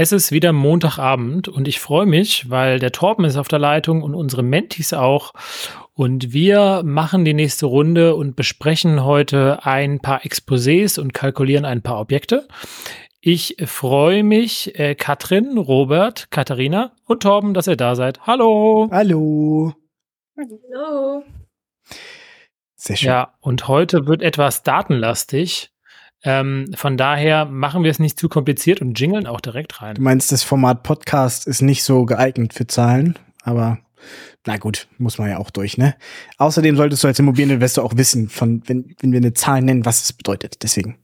Es ist wieder Montagabend und ich freue mich, weil der Torben ist auf der Leitung und unsere Mentis auch. Und wir machen die nächste Runde und besprechen heute ein paar Exposés und kalkulieren ein paar Objekte. Ich freue mich, äh, Katrin, Robert, Katharina und Torben, dass ihr da seid. Hallo. Hallo. Hallo. Sehr schön. Ja, und heute wird etwas datenlastig. Ähm, von daher machen wir es nicht zu kompliziert und jingeln auch direkt rein. Du meinst, das Format Podcast ist nicht so geeignet für Zahlen, aber na gut, muss man ja auch durch, ne? Außerdem solltest du als Immobilieninvestor auch wissen, von, wenn, wenn wir eine Zahl nennen, was es bedeutet. Deswegen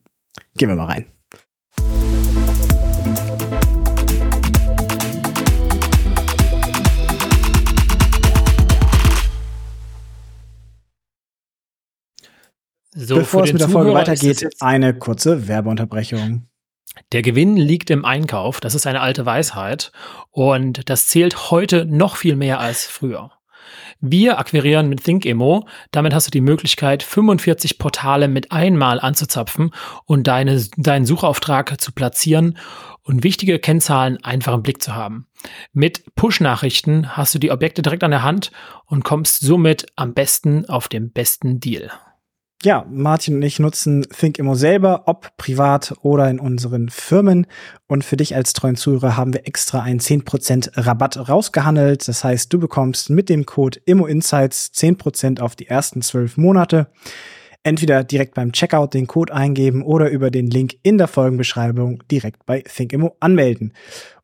gehen wir mal rein. So, Bevor es mit der Folge weitergeht, eine kurze Werbeunterbrechung. Der Gewinn liegt im Einkauf, das ist eine alte Weisheit und das zählt heute noch viel mehr als früher. Wir akquirieren mit ThinkEmo, damit hast du die Möglichkeit, 45 Portale mit einmal anzuzapfen und deine, deinen Suchauftrag zu platzieren und wichtige Kennzahlen einfach im Blick zu haben. Mit Push-Nachrichten hast du die Objekte direkt an der Hand und kommst somit am besten auf den besten Deal. Ja, Martin und ich nutzen Think immer selber, ob privat oder in unseren Firmen. Und für dich als treuen Zuhörer haben wir extra einen 10% Rabatt rausgehandelt. Das heißt, du bekommst mit dem Code ImmoInsights 10% auf die ersten zwölf Monate. Entweder direkt beim Checkout den Code eingeben oder über den Link in der Folgenbeschreibung direkt bei ThinkImmo anmelden.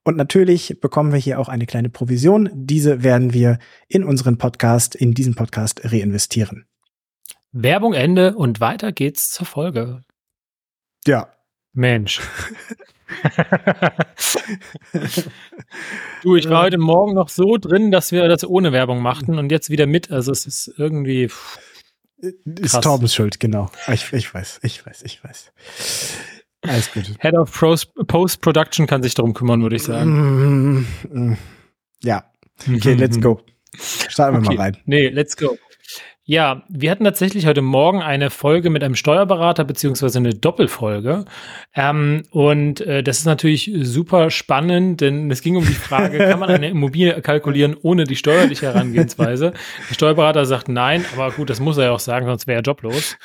Und natürlich bekommen wir hier auch eine kleine Provision. Diese werden wir in unseren Podcast, in diesen Podcast reinvestieren. Werbung Ende und weiter geht's zur Folge. Ja. Mensch. du, ich war heute Morgen noch so drin, dass wir das ohne Werbung machten und jetzt wieder mit. Also es ist irgendwie. Pff, ist Torbens Schuld, genau. Ich, ich weiß, ich weiß, ich weiß. Alles gut. Head of Post-Production kann sich darum kümmern, würde ich sagen. Mm, mm, ja. Okay, let's go. Starten wir okay. mal rein. Nee, let's go. Ja, wir hatten tatsächlich heute Morgen eine Folge mit einem Steuerberater beziehungsweise eine Doppelfolge. Ähm, und äh, das ist natürlich super spannend, denn es ging um die Frage, kann man eine Immobilie kalkulieren ohne die steuerliche Herangehensweise? Der Steuerberater sagt nein, aber gut, das muss er ja auch sagen, sonst wäre er joblos.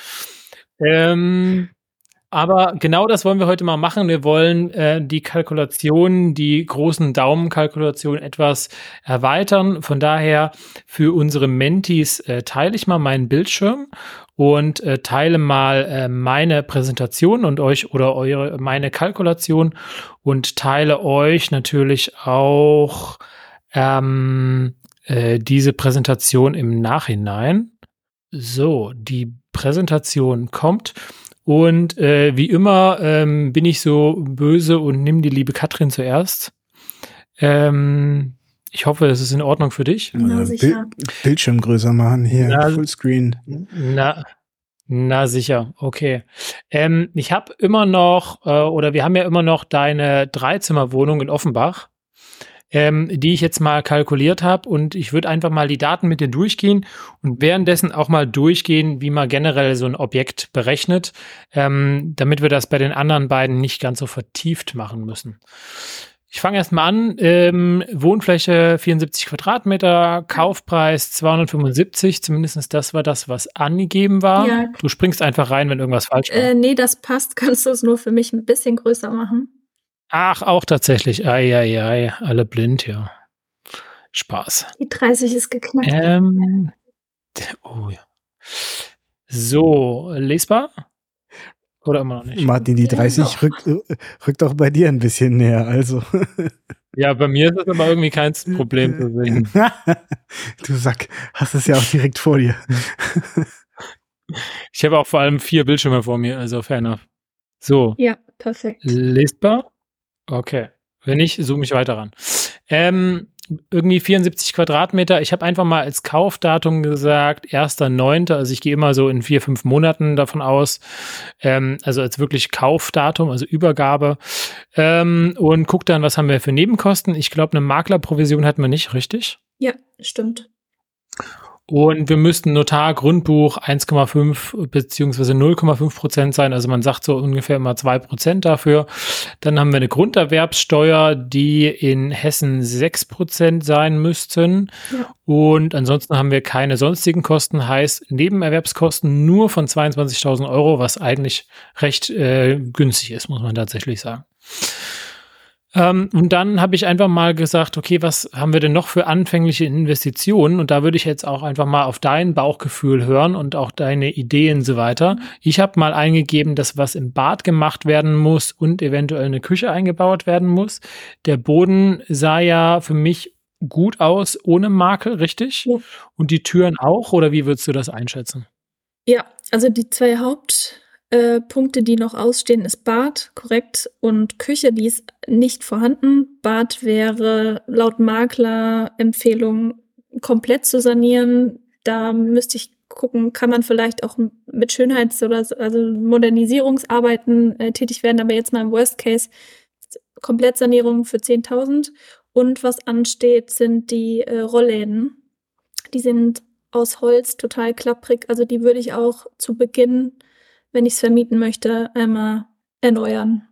Ähm, aber genau das wollen wir heute mal machen. Wir wollen äh, die Kalkulation, die großen Daumenkalkulation etwas erweitern. Von daher für unsere Mentis äh, teile ich mal meinen Bildschirm und äh, teile mal äh, meine Präsentation und euch oder eure meine Kalkulation und teile euch natürlich auch ähm, äh, diese Präsentation im Nachhinein. So, die Präsentation kommt. Und äh, wie immer ähm, bin ich so böse und nimm die liebe Katrin zuerst. Ähm, ich hoffe, es ist in Ordnung für dich. Na, sicher. Bildschirm größer machen hier, na, Fullscreen. Na, na sicher, okay. Ähm, ich habe immer noch, äh, oder wir haben ja immer noch deine Dreizimmerwohnung in Offenbach ähm, die ich jetzt mal kalkuliert habe. Und ich würde einfach mal die Daten mit dir durchgehen und währenddessen auch mal durchgehen, wie man generell so ein Objekt berechnet, ähm, damit wir das bei den anderen beiden nicht ganz so vertieft machen müssen. Ich fange erstmal an. Ähm, Wohnfläche 74 Quadratmeter, Kaufpreis 275, zumindest das war das, was angegeben war. Ja. Du springst einfach rein, wenn irgendwas falsch war. Äh, nee, das passt. Kannst du es nur für mich ein bisschen größer machen? Ach, auch tatsächlich. Eieiei, alle blind, ja. Spaß. Die 30 ist geknackt. Ähm, oh ja. So, lesbar? Oder immer noch nicht? Martin, die 30 rückt, rückt auch bei dir ein bisschen näher, also. Ja, bei mir ist das aber irgendwie kein Problem zu sehen. du Sack, hast es ja auch direkt vor dir. ich habe auch vor allem vier Bildschirme vor mir, also fair enough. So. Ja, perfekt. Lesbar? Okay. Wenn nicht, zoome ich weiter ran. Ähm, irgendwie 74 Quadratmeter. Ich habe einfach mal als Kaufdatum gesagt, 1.9., also ich gehe immer so in vier, fünf Monaten davon aus. Ähm, also als wirklich Kaufdatum, also Übergabe. Ähm, und guck dann, was haben wir für Nebenkosten. Ich glaube, eine Maklerprovision hatten wir nicht, richtig? Ja, stimmt. Und wir müssten Notar, Grundbuch 1,5 beziehungsweise 0,5 Prozent sein. Also man sagt so ungefähr immer zwei Prozent dafür. Dann haben wir eine Grunderwerbssteuer, die in Hessen sechs Prozent sein müssten. Ja. Und ansonsten haben wir keine sonstigen Kosten, heißt Nebenerwerbskosten nur von 22.000 Euro, was eigentlich recht äh, günstig ist, muss man tatsächlich sagen. Ähm, und dann habe ich einfach mal gesagt, okay, was haben wir denn noch für anfängliche Investitionen? Und da würde ich jetzt auch einfach mal auf dein Bauchgefühl hören und auch deine Ideen und so weiter. Ich habe mal eingegeben, dass was im Bad gemacht werden muss und eventuell eine Küche eingebaut werden muss. Der Boden sah ja für mich gut aus, ohne Makel, richtig? Ja. Und die Türen auch? Oder wie würdest du das einschätzen? Ja, also die zwei Haupt äh, Punkte, die noch ausstehen, ist Bad, korrekt, und Küche, die ist nicht vorhanden. Bad wäre laut Makler Empfehlung komplett zu sanieren. Da müsste ich gucken, kann man vielleicht auch mit Schönheits- oder also Modernisierungsarbeiten äh, tätig werden, aber jetzt mal im Worst Case Komplettsanierung für 10.000. Und was ansteht, sind die äh, Rollläden. Die sind aus Holz total klapprig. Also die würde ich auch zu Beginn wenn ich es vermieten möchte, einmal erneuern.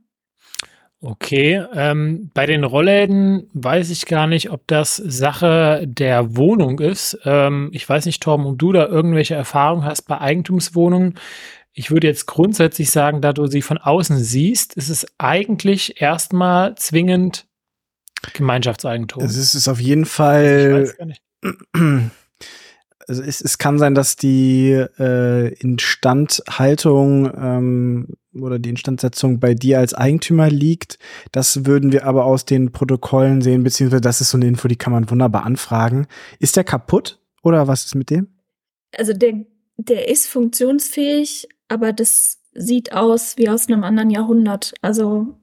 Okay, ähm, bei den Rollläden weiß ich gar nicht, ob das Sache der Wohnung ist. Ähm, ich weiß nicht, Torben, ob du da irgendwelche Erfahrungen hast bei Eigentumswohnungen. Ich würde jetzt grundsätzlich sagen, da du sie von außen siehst, ist es eigentlich erstmal zwingend Gemeinschaftseigentum. Es ist auf jeden Fall. Ich weiß gar nicht. also es, es kann sein, dass die äh, Instandhaltung ähm, oder die Instandsetzung bei dir als Eigentümer liegt. Das würden wir aber aus den Protokollen sehen, beziehungsweise das ist so eine Info, die kann man wunderbar anfragen. Ist der kaputt oder was ist mit dem? Also der, der ist funktionsfähig, aber das sieht aus wie aus einem anderen Jahrhundert. Also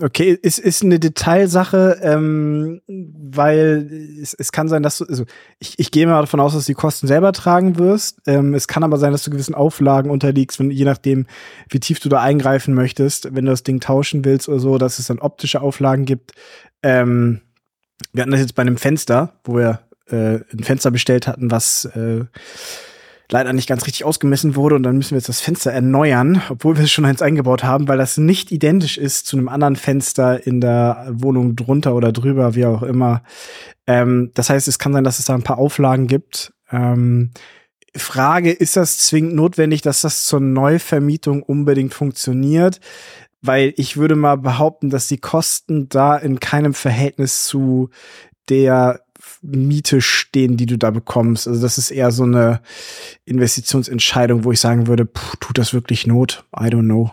Okay, es ist eine Detailsache, ähm, weil es, es kann sein, dass du, also ich, ich gehe mal davon aus, dass du die Kosten selber tragen wirst. Ähm, es kann aber sein, dass du gewissen Auflagen unterliegst, wenn, je nachdem, wie tief du da eingreifen möchtest, wenn du das Ding tauschen willst oder so, dass es dann optische Auflagen gibt. Ähm, wir hatten das jetzt bei einem Fenster, wo wir äh, ein Fenster bestellt hatten, was äh, leider nicht ganz richtig ausgemessen wurde und dann müssen wir jetzt das Fenster erneuern, obwohl wir schon eins eingebaut haben, weil das nicht identisch ist zu einem anderen Fenster in der Wohnung drunter oder drüber, wie auch immer. Ähm, das heißt, es kann sein, dass es da ein paar Auflagen gibt. Ähm, Frage, ist das zwingend notwendig, dass das zur Neuvermietung unbedingt funktioniert? Weil ich würde mal behaupten, dass die Kosten da in keinem Verhältnis zu der Miete stehen, die du da bekommst. Also das ist eher so eine Investitionsentscheidung, wo ich sagen würde, pff, tut das wirklich Not? I don't know.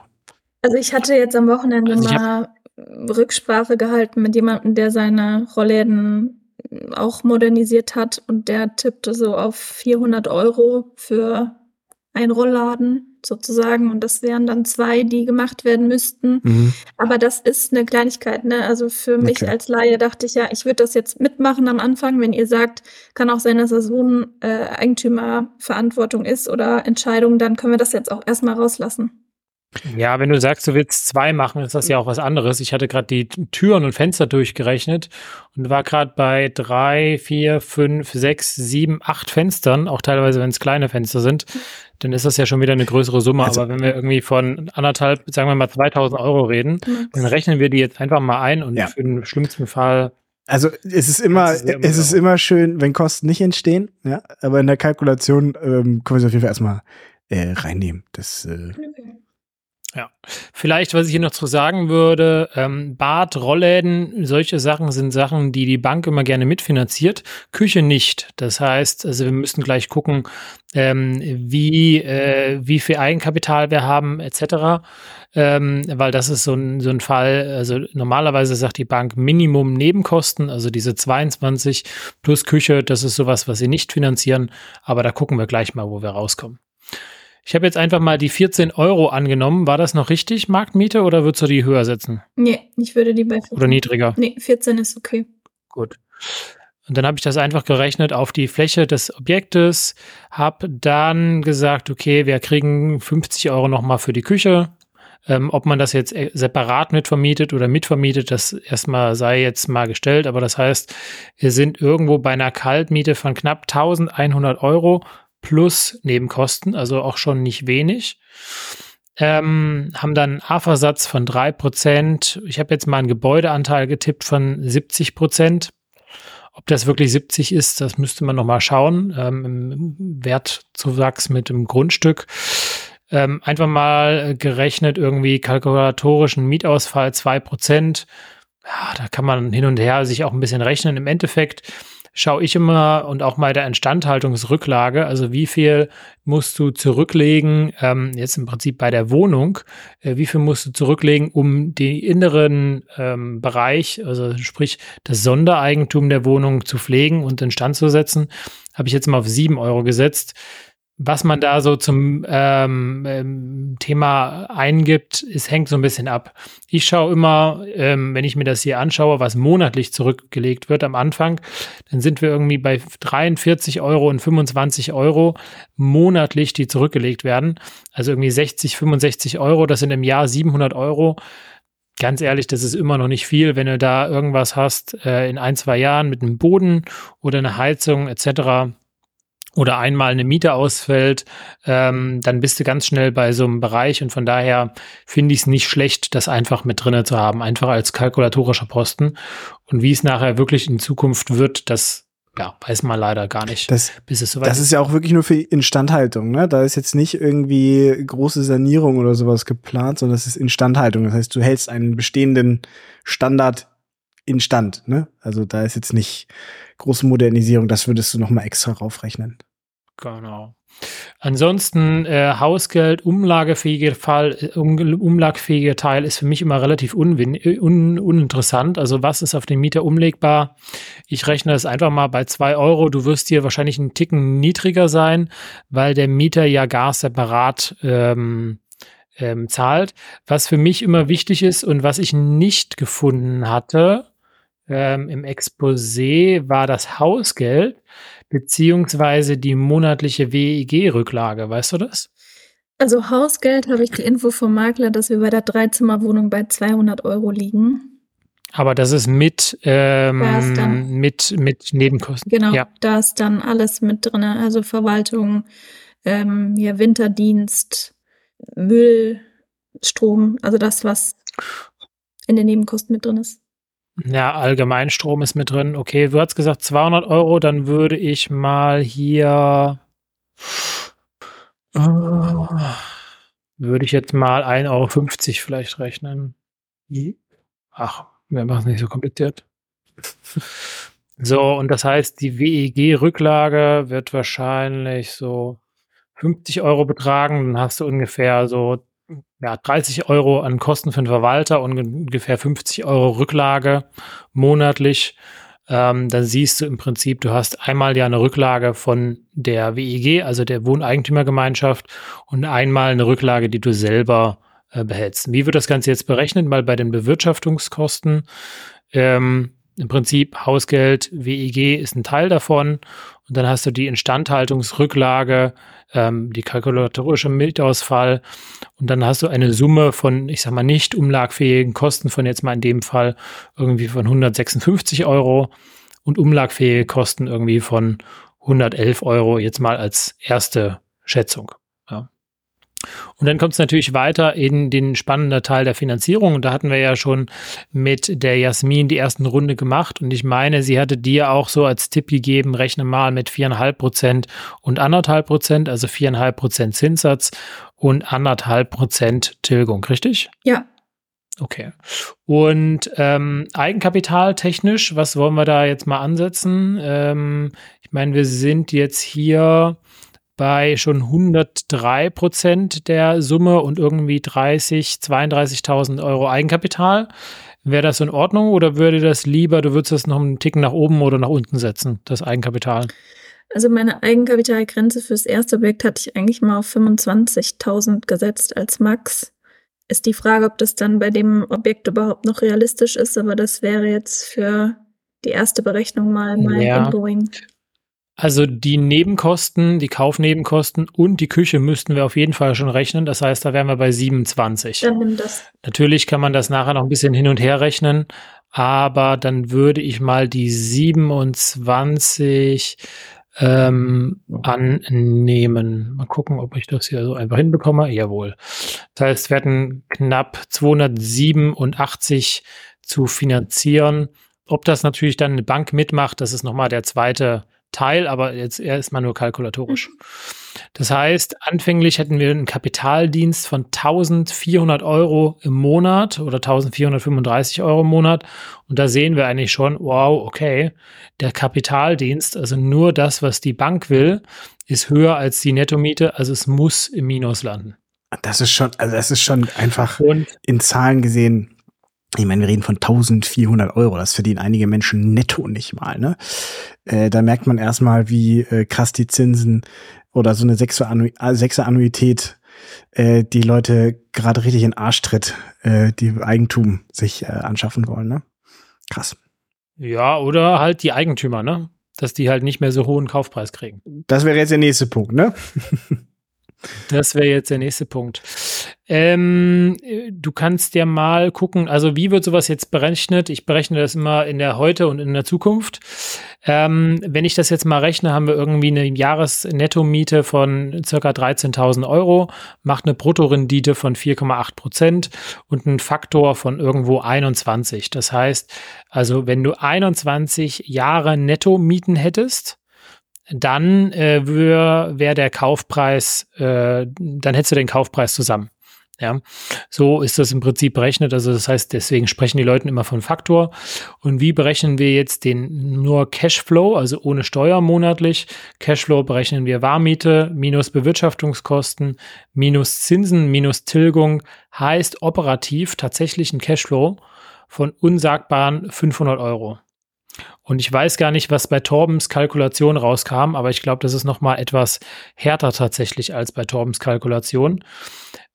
Also ich hatte jetzt am Wochenende also mal Rücksprache gehalten mit jemandem, der seine Rollläden auch modernisiert hat und der tippte so auf 400 Euro für ein Rollladen sozusagen und das wären dann zwei, die gemacht werden müssten. Mhm. Aber das ist eine Kleinigkeit, ne? Also für mich okay. als Laie dachte ich ja, ich würde das jetzt mitmachen am Anfang, wenn ihr sagt, kann auch sein, dass das so ein äh, Eigentümerverantwortung ist oder Entscheidung, dann können wir das jetzt auch erstmal rauslassen. Ja, wenn du sagst, du willst zwei machen, ist das ja auch was anderes. Ich hatte gerade die Türen und Fenster durchgerechnet und war gerade bei drei, vier, fünf, sechs, sieben, acht Fenstern, auch teilweise, wenn es kleine Fenster sind, dann ist das ja schon wieder eine größere Summe. Also, Aber wenn wir irgendwie von anderthalb, sagen wir mal 2000 Euro reden, dann rechnen wir die jetzt einfach mal ein und ja. für den schlimmsten Fall also es ist immer, es ist, es ist immer schön, wenn Kosten nicht entstehen, ja. Aber in der Kalkulation ähm, können wir es auf jeden Fall erstmal äh, reinnehmen. Das äh. Ja, vielleicht, was ich hier noch zu sagen würde, ähm, Bad, Rollläden, solche Sachen sind Sachen, die die Bank immer gerne mitfinanziert, Küche nicht. Das heißt, also wir müssen gleich gucken, ähm, wie, äh, wie viel Eigenkapital wir haben, etc. Ähm, weil das ist so ein, so ein Fall, also normalerweise sagt die Bank Minimum Nebenkosten, also diese 22 plus Küche, das ist sowas, was sie nicht finanzieren, aber da gucken wir gleich mal, wo wir rauskommen. Ich habe jetzt einfach mal die 14 Euro angenommen. War das noch richtig, Marktmiete, oder würdest du die höher setzen? Nee, ich würde die bei 14. Oder niedriger? Nee, 14 ist okay. Gut. Und dann habe ich das einfach gerechnet auf die Fläche des Objektes, habe dann gesagt, okay, wir kriegen 50 Euro nochmal für die Küche, Ähm, ob man das jetzt äh, separat mitvermietet oder mitvermietet, das erstmal sei jetzt mal gestellt. Aber das heißt, wir sind irgendwo bei einer Kaltmiete von knapp 1100 Euro plus Nebenkosten, also auch schon nicht wenig. Ähm, haben dann einen AFA-Satz von 3%. Ich habe jetzt mal einen Gebäudeanteil getippt von 70 Prozent. Ob das wirklich 70 ist, das müsste man nochmal schauen. Ähm, Wertzuwachs mit dem Grundstück. Ähm, einfach mal gerechnet, irgendwie kalkulatorischen Mietausfall 2%. Ja, da kann man hin und her sich auch ein bisschen rechnen. Im Endeffekt schaue ich immer und auch mal der Instandhaltungsrücklage, also wie viel musst du zurücklegen, ähm, jetzt im Prinzip bei der Wohnung, äh, wie viel musst du zurücklegen, um den inneren ähm, Bereich, also sprich das Sondereigentum der Wohnung zu pflegen und instand zu setzen, habe ich jetzt mal auf sieben Euro gesetzt was man da so zum ähm, ähm, Thema eingibt, es hängt so ein bisschen ab. Ich schaue immer, ähm, wenn ich mir das hier anschaue, was monatlich zurückgelegt wird am Anfang, dann sind wir irgendwie bei 43 Euro und 25 Euro monatlich, die zurückgelegt werden. Also irgendwie 60, 65 Euro, das sind im Jahr 700 Euro. Ganz ehrlich, das ist immer noch nicht viel, wenn du da irgendwas hast äh, in ein, zwei Jahren mit einem Boden oder einer Heizung etc oder einmal eine Miete ausfällt, ähm, dann bist du ganz schnell bei so einem Bereich und von daher finde ich es nicht schlecht, das einfach mit drinne zu haben, einfach als kalkulatorischer Posten. Und wie es nachher wirklich in Zukunft wird, das ja, weiß man leider gar nicht, das, bis es soweit Das ist ja auch wirklich nur für Instandhaltung, ne? Da ist jetzt nicht irgendwie große Sanierung oder sowas geplant, sondern das ist Instandhaltung. Das heißt, du hältst einen bestehenden Standard instand, ne? Also da ist jetzt nicht große Modernisierung, das würdest du noch mal extra raufrechnen. Genau. Ansonsten äh, Hausgeld, umlagefähige Fall, äh, um, umlagfähige Teil ist für mich immer relativ unwin, äh, un, uninteressant. Also was ist auf den Mieter umlegbar? Ich rechne das einfach mal bei zwei Euro. Du wirst hier wahrscheinlich einen Ticken niedriger sein, weil der Mieter ja Gas separat ähm, ähm, zahlt. Was für mich immer wichtig ist und was ich nicht gefunden hatte, ähm, im Exposé war das Hausgeld beziehungsweise die monatliche WEG-Rücklage. Weißt du das? Also Hausgeld habe ich die Info vom Makler, dass wir bei der Dreizimmerwohnung bei 200 Euro liegen. Aber das ist mit, ähm, ist mit, mit Nebenkosten. Genau, ja. da ist dann alles mit drin. Also Verwaltung, ähm, ja, Winterdienst, Müll, Strom, also das, was in den Nebenkosten mit drin ist. Ja, Allgemeinstrom ist mit drin. Okay, du hast gesagt 200 Euro, dann würde ich mal hier. Oh, würde ich jetzt mal 1,50 Euro vielleicht rechnen. Ach, wir machen es nicht so kompliziert. So, und das heißt, die WEG-Rücklage wird wahrscheinlich so 50 Euro betragen. Dann hast du ungefähr so ja, 30 Euro an Kosten für den Verwalter und ungefähr 50 Euro Rücklage monatlich. Ähm, dann siehst du im Prinzip, du hast einmal ja eine Rücklage von der WEG, also der Wohneigentümergemeinschaft, und einmal eine Rücklage, die du selber äh, behältst. Wie wird das Ganze jetzt berechnet? Mal bei den Bewirtschaftungskosten. Ähm, Im Prinzip Hausgeld, WEG ist ein Teil davon. Und dann hast du die Instandhaltungsrücklage, ähm, die kalkulatorische Mietausfall und dann hast du eine Summe von, ich sag mal, nicht umlagfähigen Kosten von jetzt mal in dem Fall irgendwie von 156 Euro und umlagfähige Kosten irgendwie von 111 Euro jetzt mal als erste Schätzung. Und dann kommt es natürlich weiter in den spannenden Teil der Finanzierung. Und da hatten wir ja schon mit der Jasmin die ersten Runde gemacht. Und ich meine, sie hatte dir auch so als Tipp gegeben, rechne mal mit viereinhalb Prozent und anderthalb Prozent, also viereinhalb Prozent Zinssatz und anderthalb Prozent Tilgung, richtig? Ja. Okay. Und ähm, Eigenkapital technisch, was wollen wir da jetzt mal ansetzen? Ähm, ich meine, wir sind jetzt hier bei schon 103 Prozent der Summe und irgendwie 30, 32.000 Euro Eigenkapital. Wäre das in Ordnung oder würde das lieber, du würdest das noch einen Ticken nach oben oder nach unten setzen, das Eigenkapital? Also meine Eigenkapitalgrenze fürs erste Objekt hatte ich eigentlich mal auf 25.000 gesetzt als Max. Ist die Frage, ob das dann bei dem Objekt überhaupt noch realistisch ist, aber das wäre jetzt für die erste Berechnung mal mein ja. Ingoing. Also die Nebenkosten, die Kaufnebenkosten und die Küche müssten wir auf jeden Fall schon rechnen. Das heißt, da wären wir bei 27. Dann nimm das. Natürlich kann man das nachher noch ein bisschen hin und her rechnen, aber dann würde ich mal die 27 ähm, annehmen. Mal gucken, ob ich das hier so einfach hinbekomme. Jawohl. Das heißt, wir hatten knapp 287 zu finanzieren. Ob das natürlich dann eine Bank mitmacht, das ist nochmal der zweite Teil, aber jetzt erstmal nur kalkulatorisch. Mhm. Das heißt, anfänglich hätten wir einen Kapitaldienst von 1400 Euro im Monat oder 1435 Euro im Monat. Und da sehen wir eigentlich schon, wow, okay, der Kapitaldienst, also nur das, was die Bank will, ist höher als die Nettomiete. Also es muss im Minus landen. Das ist schon, also das ist schon einfach Und in Zahlen gesehen ich meine, wir reden von 1400 Euro. Das verdienen einige Menschen netto nicht mal. Ne? Äh, da merkt man erstmal, wie äh, krass die Zinsen oder so eine Sechser-Annuität äh, die Leute gerade richtig in Arsch tritt, äh, die Eigentum sich äh, anschaffen wollen. Ne? Krass. Ja, oder halt die Eigentümer, ne? Dass die halt nicht mehr so hohen Kaufpreis kriegen. Das wäre jetzt der nächste Punkt, ne? Das wäre jetzt der nächste Punkt. Ähm, du kannst ja mal gucken, also wie wird sowas jetzt berechnet? Ich berechne das immer in der Heute und in der Zukunft. Ähm, wenn ich das jetzt mal rechne, haben wir irgendwie eine Jahresnettomiete von circa 13.000 Euro, macht eine Bruttorendite von 4,8 Prozent und einen Faktor von irgendwo 21. Das heißt, also wenn du 21 Jahre Nettomieten hättest, dann äh, wäre wär der Kaufpreis, äh, dann hättest du den Kaufpreis zusammen. Ja, so ist das im Prinzip berechnet. Also das heißt, deswegen sprechen die Leute immer von Faktor. Und wie berechnen wir jetzt den nur Cashflow, also ohne Steuer monatlich? Cashflow berechnen wir Warmiete minus Bewirtschaftungskosten minus Zinsen minus Tilgung heißt operativ tatsächlich ein Cashflow von unsagbaren 500 Euro. Und ich weiß gar nicht, was bei Torbens Kalkulation rauskam, aber ich glaube, das ist noch mal etwas härter tatsächlich als bei Torbens Kalkulation.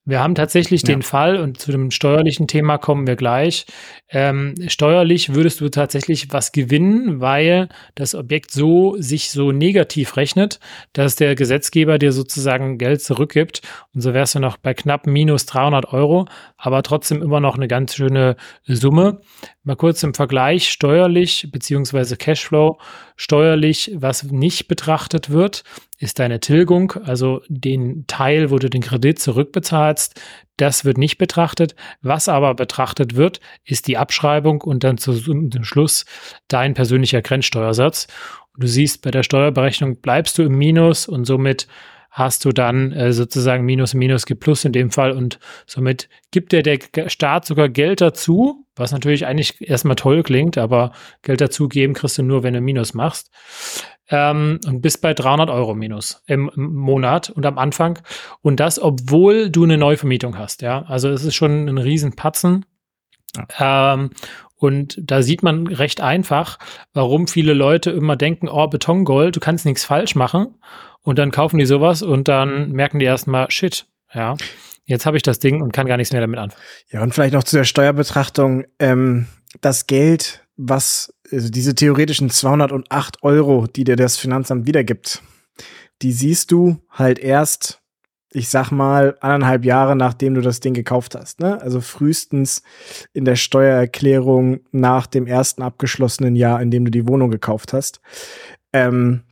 Wir haben tatsächlich ja. den Fall, und zu dem steuerlichen Thema kommen wir gleich. Ähm, steuerlich würdest du tatsächlich was gewinnen, weil das Objekt so sich so negativ rechnet, dass der Gesetzgeber dir sozusagen Geld zurückgibt. Und so wärst du noch bei knapp minus 300 Euro, aber trotzdem immer noch eine ganz schöne Summe. Mal kurz im Vergleich steuerlich beziehungsweise Cashflow. Steuerlich, was nicht betrachtet wird, ist deine Tilgung, also den Teil, wo du den Kredit zurückbezahlst, das wird nicht betrachtet. Was aber betrachtet wird, ist die Abschreibung und dann zum Schluss dein persönlicher Grenzsteuersatz. Und du siehst, bei der Steuerberechnung bleibst du im Minus und somit hast du dann äh, sozusagen Minus, Minus gibt Plus in dem Fall und somit gibt dir der Staat sogar Geld dazu, was natürlich eigentlich erstmal toll klingt, aber Geld dazu geben kriegst du nur, wenn du Minus machst ähm, und bist bei 300 Euro minus im, im, Monat und am Anfang. Und das, obwohl du eine Neuvermietung hast. Ja, also es ist schon ein Riesenpatzen. Ja. Ähm, und da sieht man recht einfach, warum viele Leute immer denken, oh, Betongold, du kannst nichts falsch machen. Und dann kaufen die sowas und dann merken die erstmal, shit, ja, jetzt habe ich das Ding und kann gar nichts mehr damit anfangen. Ja, und vielleicht noch zu der Steuerbetrachtung. Ähm, das Geld, was also diese theoretischen 208 Euro, die dir das Finanzamt wiedergibt, die siehst du halt erst, ich sag mal, anderthalb Jahre nachdem du das Ding gekauft hast. Ne? Also frühestens in der Steuererklärung nach dem ersten abgeschlossenen Jahr, in dem du die Wohnung gekauft hast. Ähm,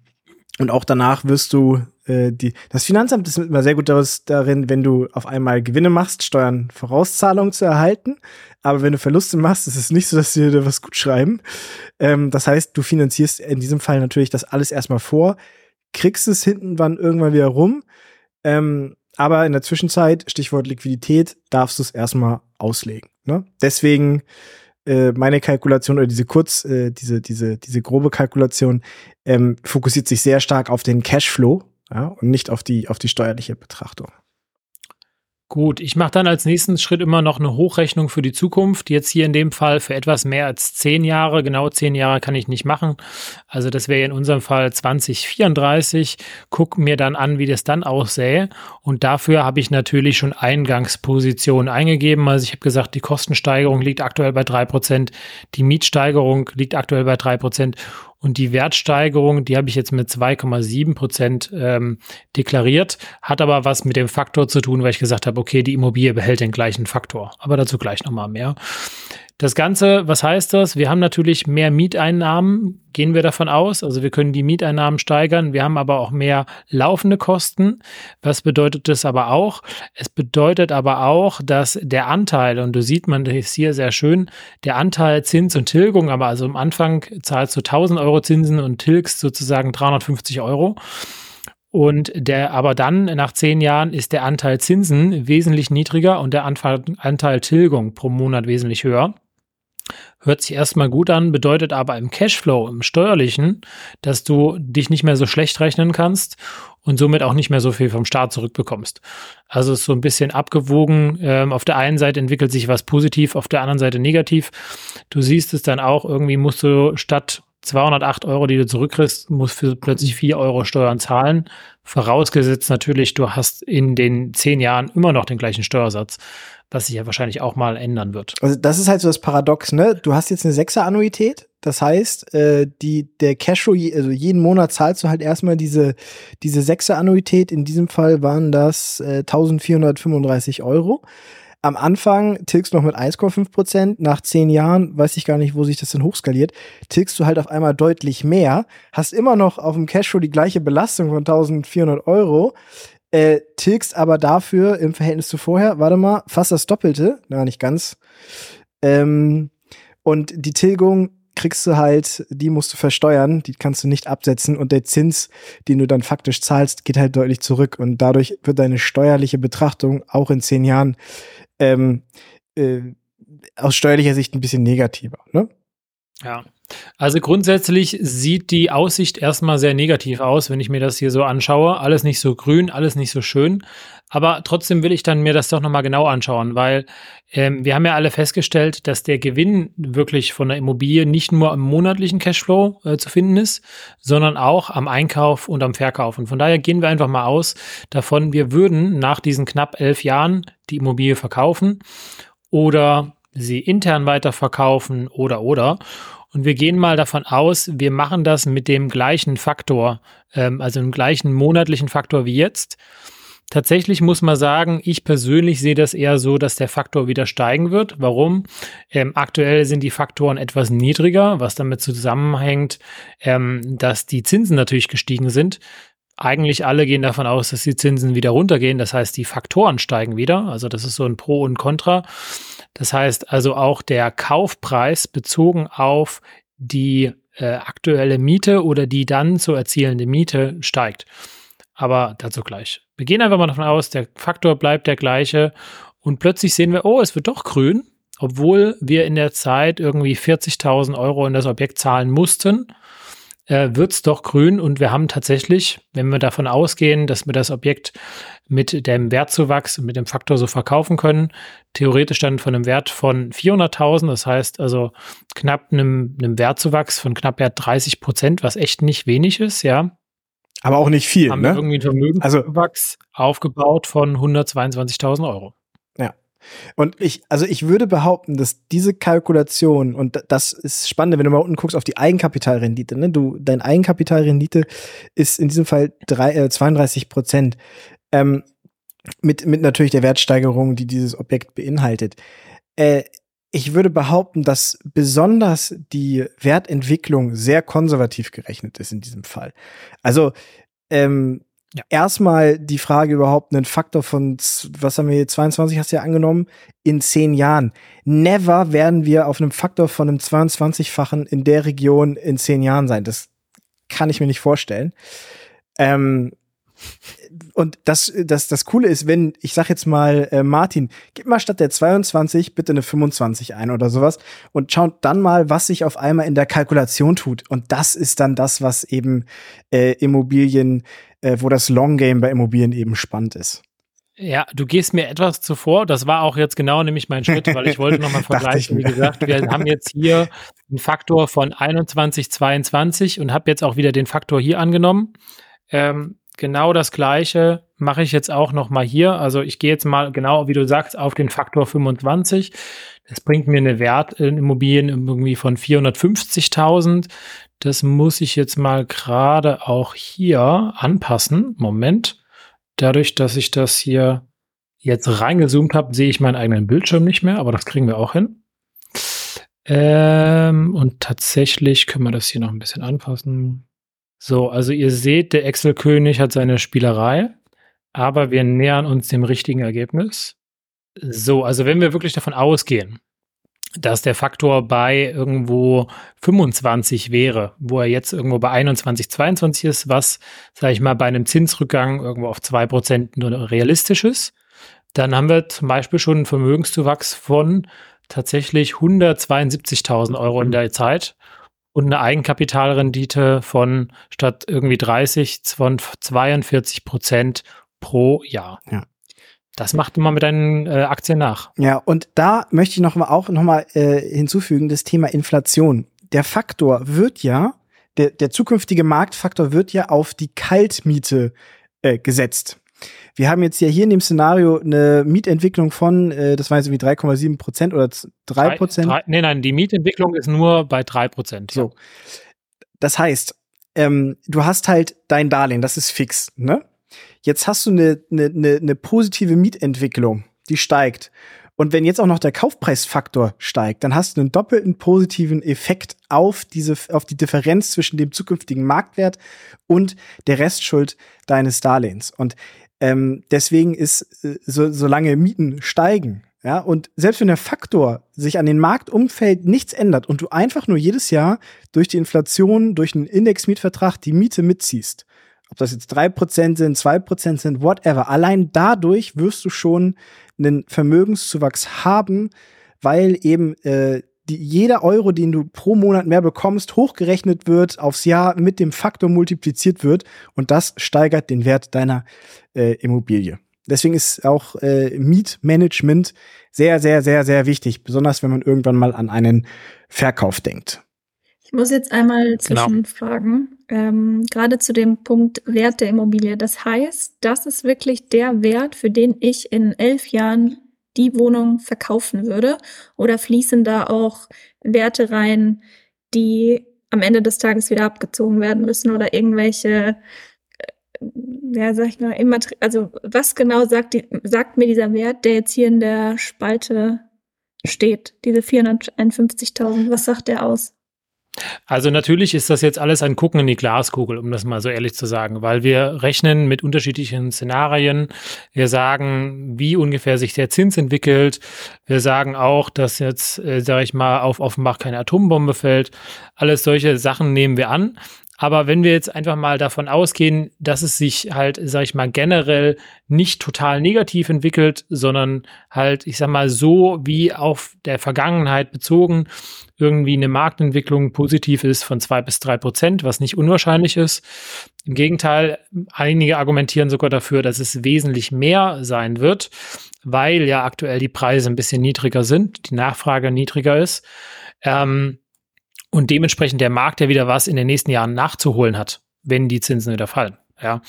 und auch danach wirst du äh, die. Das Finanzamt ist immer sehr gut darin, wenn du auf einmal Gewinne machst, Steuern Vorauszahlungen zu erhalten. Aber wenn du Verluste machst, ist es nicht so, dass sie dir was gut schreiben. Ähm, das heißt, du finanzierst in diesem Fall natürlich das alles erstmal vor, kriegst es hinten wann irgendwann wieder rum. Ähm, aber in der Zwischenzeit, Stichwort Liquidität, darfst du es erstmal auslegen. Ne? Deswegen äh, meine Kalkulation oder diese kurz, äh, diese, diese, diese grobe Kalkulation ähm, fokussiert sich sehr stark auf den Cashflow ja, und nicht auf die, auf die steuerliche Betrachtung. Gut, ich mache dann als nächsten Schritt immer noch eine Hochrechnung für die Zukunft. Jetzt hier in dem Fall für etwas mehr als zehn Jahre. Genau zehn Jahre kann ich nicht machen. Also das wäre in unserem Fall 2034. Guck mir dann an, wie das dann aussähe. Und dafür habe ich natürlich schon Eingangspositionen eingegeben. Also ich habe gesagt, die Kostensteigerung liegt aktuell bei drei Prozent, die Mietsteigerung liegt aktuell bei drei Prozent Und die Wertsteigerung, die habe ich jetzt mit 2,7 Prozent ähm, deklariert, hat aber was mit dem Faktor zu tun, weil ich gesagt habe, okay, die Immobilie behält den gleichen Faktor. Aber dazu gleich nochmal mehr. Das Ganze, was heißt das? Wir haben natürlich mehr Mieteinnahmen, gehen wir davon aus. Also wir können die Mieteinnahmen steigern. Wir haben aber auch mehr laufende Kosten. Was bedeutet das aber auch? Es bedeutet aber auch, dass der Anteil, und du sieht man das hier sehr schön, der Anteil Zins und Tilgung, aber also am Anfang zahlst du 1000 Euro Zinsen und tilgst sozusagen 350 Euro. Und der, aber dann nach zehn Jahren ist der Anteil Zinsen wesentlich niedriger und der Anteil Tilgung pro Monat wesentlich höher. Hört sich erstmal gut an, bedeutet aber im Cashflow, im steuerlichen, dass du dich nicht mehr so schlecht rechnen kannst und somit auch nicht mehr so viel vom Staat zurückbekommst. Also ist so ein bisschen abgewogen. Ähm, auf der einen Seite entwickelt sich was positiv, auf der anderen Seite negativ. Du siehst es dann auch, irgendwie musst du statt 208 Euro, die du zurückkriegst, musst du plötzlich 4 Euro Steuern zahlen. Vorausgesetzt natürlich, du hast in den zehn Jahren immer noch den gleichen Steuersatz was sich ja wahrscheinlich auch mal ändern wird. Also das ist halt so das Paradox, ne? Du hast jetzt eine Sechser-Annuität, das heißt, äh, die, der Cashflow, also jeden Monat zahlst du halt erstmal diese, diese Sechser-Annuität. In diesem Fall waren das äh, 1435 Euro. Am Anfang tilgst du noch mit 1,5 Prozent. Nach zehn Jahren, weiß ich gar nicht, wo sich das denn hochskaliert, tilgst du halt auf einmal deutlich mehr. Hast immer noch auf dem Cashflow die gleiche Belastung von 1400 Euro äh, tilgst aber dafür im Verhältnis zu vorher, warte mal, fast das Doppelte, na, nicht ganz. Ähm, und die Tilgung kriegst du halt, die musst du versteuern, die kannst du nicht absetzen und der Zins, den du dann faktisch zahlst, geht halt deutlich zurück und dadurch wird deine steuerliche Betrachtung auch in zehn Jahren ähm, äh, aus steuerlicher Sicht ein bisschen negativer. Ne? Ja. Also grundsätzlich sieht die Aussicht erstmal sehr negativ aus, wenn ich mir das hier so anschaue. Alles nicht so grün, alles nicht so schön. Aber trotzdem will ich dann mir das doch nochmal genau anschauen, weil ähm, wir haben ja alle festgestellt, dass der Gewinn wirklich von der Immobilie nicht nur im monatlichen Cashflow äh, zu finden ist, sondern auch am Einkauf und am Verkauf. Und von daher gehen wir einfach mal aus davon, wir würden nach diesen knapp elf Jahren die Immobilie verkaufen oder sie intern weiterverkaufen oder oder. Und wir gehen mal davon aus, wir machen das mit dem gleichen Faktor, ähm, also dem gleichen monatlichen Faktor wie jetzt. Tatsächlich muss man sagen, ich persönlich sehe das eher so, dass der Faktor wieder steigen wird. Warum? Ähm, aktuell sind die Faktoren etwas niedriger, was damit zusammenhängt, ähm, dass die Zinsen natürlich gestiegen sind. Eigentlich alle gehen davon aus, dass die Zinsen wieder runtergehen. Das heißt, die Faktoren steigen wieder. Also das ist so ein Pro und Contra. Das heißt also auch der Kaufpreis bezogen auf die äh, aktuelle Miete oder die dann zu erzielende Miete steigt. Aber dazu gleich. Wir gehen einfach mal davon aus, der Faktor bleibt der gleiche und plötzlich sehen wir, oh, es wird doch grün, obwohl wir in der Zeit irgendwie 40.000 Euro in das Objekt zahlen mussten äh, wird es doch grün und wir haben tatsächlich, wenn wir davon ausgehen, dass wir das Objekt mit dem Wertzuwachs, mit dem Faktor so verkaufen können, theoretisch dann von einem Wert von 400.000, das heißt also knapp einem, einem Wertzuwachs von knapp 30 Prozent, was echt nicht wenig ist, ja. Aber auch nicht viel, haben ne? Irgendwie einen also Vermögenszuwachs also, aufgebaut von 122.000 Euro. Und ich, also ich würde behaupten, dass diese Kalkulation, und das ist spannend, wenn du mal unten guckst auf die Eigenkapitalrendite, ne? Du, dein Eigenkapitalrendite ist in diesem Fall drei, äh, 32 Prozent. Ähm, mit, mit natürlich der Wertsteigerung, die dieses Objekt beinhaltet. Äh, ich würde behaupten, dass besonders die Wertentwicklung sehr konservativ gerechnet ist in diesem Fall. Also ähm, ja. Erstmal die Frage überhaupt, einen Faktor von, was haben wir hier, 22 hast du ja angenommen, in zehn Jahren. Never werden wir auf einem Faktor von einem 22-fachen in der Region in zehn Jahren sein. Das kann ich mir nicht vorstellen. Ähm, und das, das, das Coole ist, wenn, ich sag jetzt mal, äh, Martin, gib mal statt der 22 bitte eine 25 ein oder sowas und schaut dann mal, was sich auf einmal in der Kalkulation tut. Und das ist dann das, was eben äh, Immobilien äh, wo das Long Game bei Immobilien eben spannend ist. Ja, du gehst mir etwas zuvor. Das war auch jetzt genau nämlich mein Schritt, weil ich wollte nochmal vergleichen. Wie gesagt, wir haben jetzt hier einen Faktor von 21, 22 und habe jetzt auch wieder den Faktor hier angenommen. Ähm, genau das Gleiche mache ich jetzt auch nochmal hier. Also ich gehe jetzt mal genau, wie du sagst, auf den Faktor 25. Das bringt mir eine Wert in Immobilien irgendwie von 450.000. Das muss ich jetzt mal gerade auch hier anpassen. Moment. Dadurch, dass ich das hier jetzt reingezoomt habe, sehe ich meinen eigenen Bildschirm nicht mehr, aber das kriegen wir auch hin. Ähm, und tatsächlich können wir das hier noch ein bisschen anpassen. So, also ihr seht, der Excel-König hat seine Spielerei, aber wir nähern uns dem richtigen Ergebnis. So, also wenn wir wirklich davon ausgehen, dass der Faktor bei irgendwo 25 wäre, wo er jetzt irgendwo bei 21, 22 ist, was, sage ich mal, bei einem Zinsrückgang irgendwo auf 2% realistisch ist, dann haben wir zum Beispiel schon einen Vermögenszuwachs von tatsächlich 172.000 Euro in der Zeit und eine Eigenkapitalrendite von statt irgendwie 30 von 42 Prozent pro Jahr. Ja. Das macht immer mit deinen äh, Aktien nach. Ja, und da möchte ich noch mal auch noch mal äh, hinzufügen das Thema Inflation. Der Faktor wird ja, der, der zukünftige Marktfaktor wird ja auf die Kaltmiete äh, gesetzt. Wir haben jetzt ja hier in dem Szenario eine Mietentwicklung von, äh, das war jetzt irgendwie 3,7 Prozent oder 3 Prozent. Nee, nein, die Mietentwicklung ist nur bei 3 Prozent. So. Das heißt, ähm, du hast halt dein Darlehen, das ist fix, ne? Jetzt hast du eine, eine, eine, eine positive Mietentwicklung, die steigt. Und wenn jetzt auch noch der Kaufpreisfaktor steigt, dann hast du einen doppelten positiven Effekt auf diese, auf die Differenz zwischen dem zukünftigen Marktwert und der Restschuld deines Darlehens. Und ähm, deswegen ist, äh, so, solange Mieten steigen, ja, und selbst wenn der Faktor sich an den Marktumfeld nichts ändert und du einfach nur jedes Jahr durch die Inflation, durch einen Indexmietvertrag die Miete mitziehst, ob das jetzt drei Prozent sind, zwei Prozent sind, whatever, allein dadurch wirst du schon einen Vermögenszuwachs haben, weil eben äh, die, jeder Euro, den du pro Monat mehr bekommst, hochgerechnet wird, aufs Jahr mit dem Faktor multipliziert wird und das steigert den Wert deiner äh, Immobilie. Deswegen ist auch äh, Mietmanagement sehr, sehr, sehr, sehr wichtig, besonders wenn man irgendwann mal an einen Verkauf denkt. Ich muss jetzt einmal genau. zwischenfragen, genau. ähm, gerade zu dem Punkt Wert der Immobilie. Das heißt, das ist wirklich der Wert, für den ich in elf Jahren die Wohnung verkaufen würde? Oder fließen da auch Werte rein, die am Ende des Tages wieder abgezogen werden müssen oder irgendwelche, äh, ja, sag ich mal, also was genau sagt, die, sagt mir dieser Wert, der jetzt hier in der Spalte steht, diese 451.000, was sagt der aus? Also natürlich ist das jetzt alles ein Gucken in die Glaskugel, um das mal so ehrlich zu sagen, weil wir rechnen mit unterschiedlichen Szenarien. Wir sagen, wie ungefähr sich der Zins entwickelt. Wir sagen auch, dass jetzt, äh, sage ich mal, auf Offenbach keine Atombombe fällt. Alles solche Sachen nehmen wir an. Aber wenn wir jetzt einfach mal davon ausgehen, dass es sich halt, sag ich mal, generell nicht total negativ entwickelt, sondern halt, ich sag mal, so wie auf der Vergangenheit bezogen, irgendwie eine Marktentwicklung positiv ist von zwei bis drei Prozent, was nicht unwahrscheinlich ist. Im Gegenteil, einige argumentieren sogar dafür, dass es wesentlich mehr sein wird, weil ja aktuell die Preise ein bisschen niedriger sind, die Nachfrage niedriger ist. Ähm, und dementsprechend der Markt ja wieder was in den nächsten Jahren nachzuholen hat, wenn die Zinsen wieder fallen. Ja,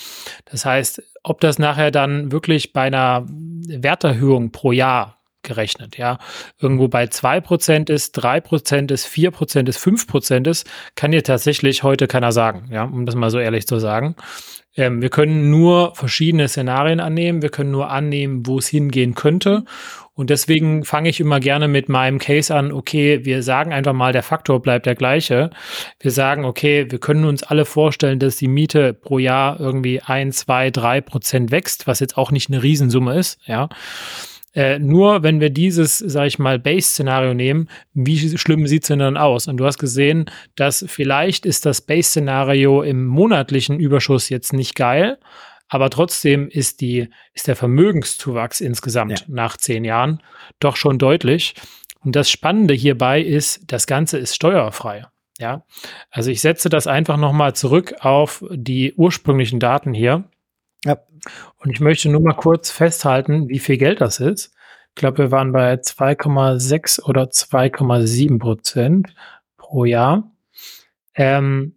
das heißt, ob das nachher dann wirklich bei einer Werterhöhung pro Jahr gerechnet, ja, irgendwo bei zwei Prozent ist, drei Prozent ist, vier Prozent ist, fünf Prozent ist, kann dir tatsächlich heute keiner sagen, ja, um das mal so ehrlich zu sagen. Ähm, wir können nur verschiedene Szenarien annehmen, wir können nur annehmen, wo es hingehen könnte. Und deswegen fange ich immer gerne mit meinem Case an, okay, wir sagen einfach mal, der Faktor bleibt der gleiche. Wir sagen, okay, wir können uns alle vorstellen, dass die Miete pro Jahr irgendwie ein, zwei, drei Prozent wächst, was jetzt auch nicht eine Riesensumme ist, ja. Äh, nur wenn wir dieses, sag ich mal, Base-Szenario nehmen, wie schlimm sieht's denn dann aus? Und du hast gesehen, dass vielleicht ist das Base-Szenario im monatlichen Überschuss jetzt nicht geil, aber trotzdem ist die, ist der Vermögenszuwachs insgesamt ja. nach zehn Jahren doch schon deutlich. Und das Spannende hierbei ist, das Ganze ist steuerfrei. Ja, also ich setze das einfach nochmal zurück auf die ursprünglichen Daten hier. Ja. Und ich möchte nur mal kurz festhalten, wie viel Geld das ist. Ich glaube, wir waren bei 2,6 oder 2,7 Prozent pro Jahr. Ähm,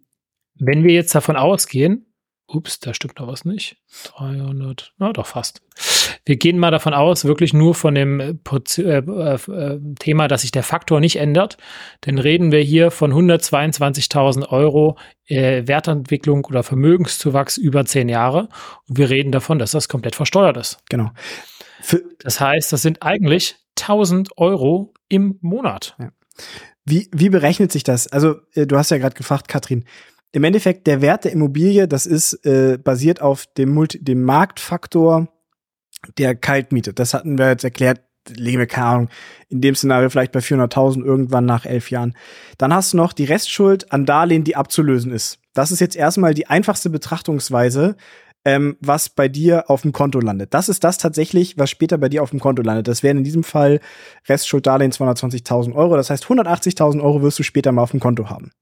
wenn wir jetzt davon ausgehen, Ups, da stimmt noch was nicht. 300, na doch fast. Wir gehen mal davon aus, wirklich nur von dem äh, äh, äh, Thema, dass sich der Faktor nicht ändert. Denn reden wir hier von 122.000 Euro äh, Wertentwicklung oder Vermögenszuwachs über zehn Jahre. Und wir reden davon, dass das komplett versteuert ist. Genau. Für das heißt, das sind eigentlich 1000 Euro im Monat. Ja. Wie, wie berechnet sich das? Also, du hast ja gerade gefragt, Katrin, im Endeffekt der Wert der Immobilie, das ist äh, basiert auf dem, Multi dem Marktfaktor der Kaltmiete. Das hatten wir jetzt erklärt, wir keine Ahnung, in dem Szenario vielleicht bei 400.000 irgendwann nach elf Jahren. Dann hast du noch die Restschuld an Darlehen, die abzulösen ist. Das ist jetzt erstmal die einfachste Betrachtungsweise, ähm, was bei dir auf dem Konto landet. Das ist das tatsächlich, was später bei dir auf dem Konto landet. Das wären in diesem Fall Restschuld Darlehen 220.000 Euro. Das heißt, 180.000 Euro wirst du später mal auf dem Konto haben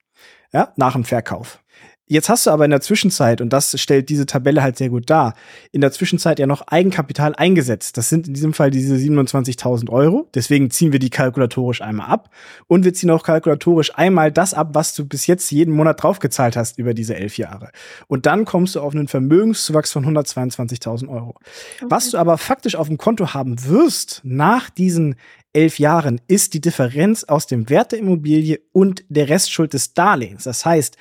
ja, nach dem Verkauf. Jetzt hast du aber in der Zwischenzeit, und das stellt diese Tabelle halt sehr gut dar, in der Zwischenzeit ja noch Eigenkapital eingesetzt. Das sind in diesem Fall diese 27.000 Euro. Deswegen ziehen wir die kalkulatorisch einmal ab. Und wir ziehen auch kalkulatorisch einmal das ab, was du bis jetzt jeden Monat draufgezahlt hast über diese elf Jahre. Und dann kommst du auf einen Vermögenszuwachs von 122.000 Euro. Okay. Was du aber faktisch auf dem Konto haben wirst nach diesen elf Jahren ist die Differenz aus dem Wert der Immobilie und der Restschuld des Darlehens. Das heißt,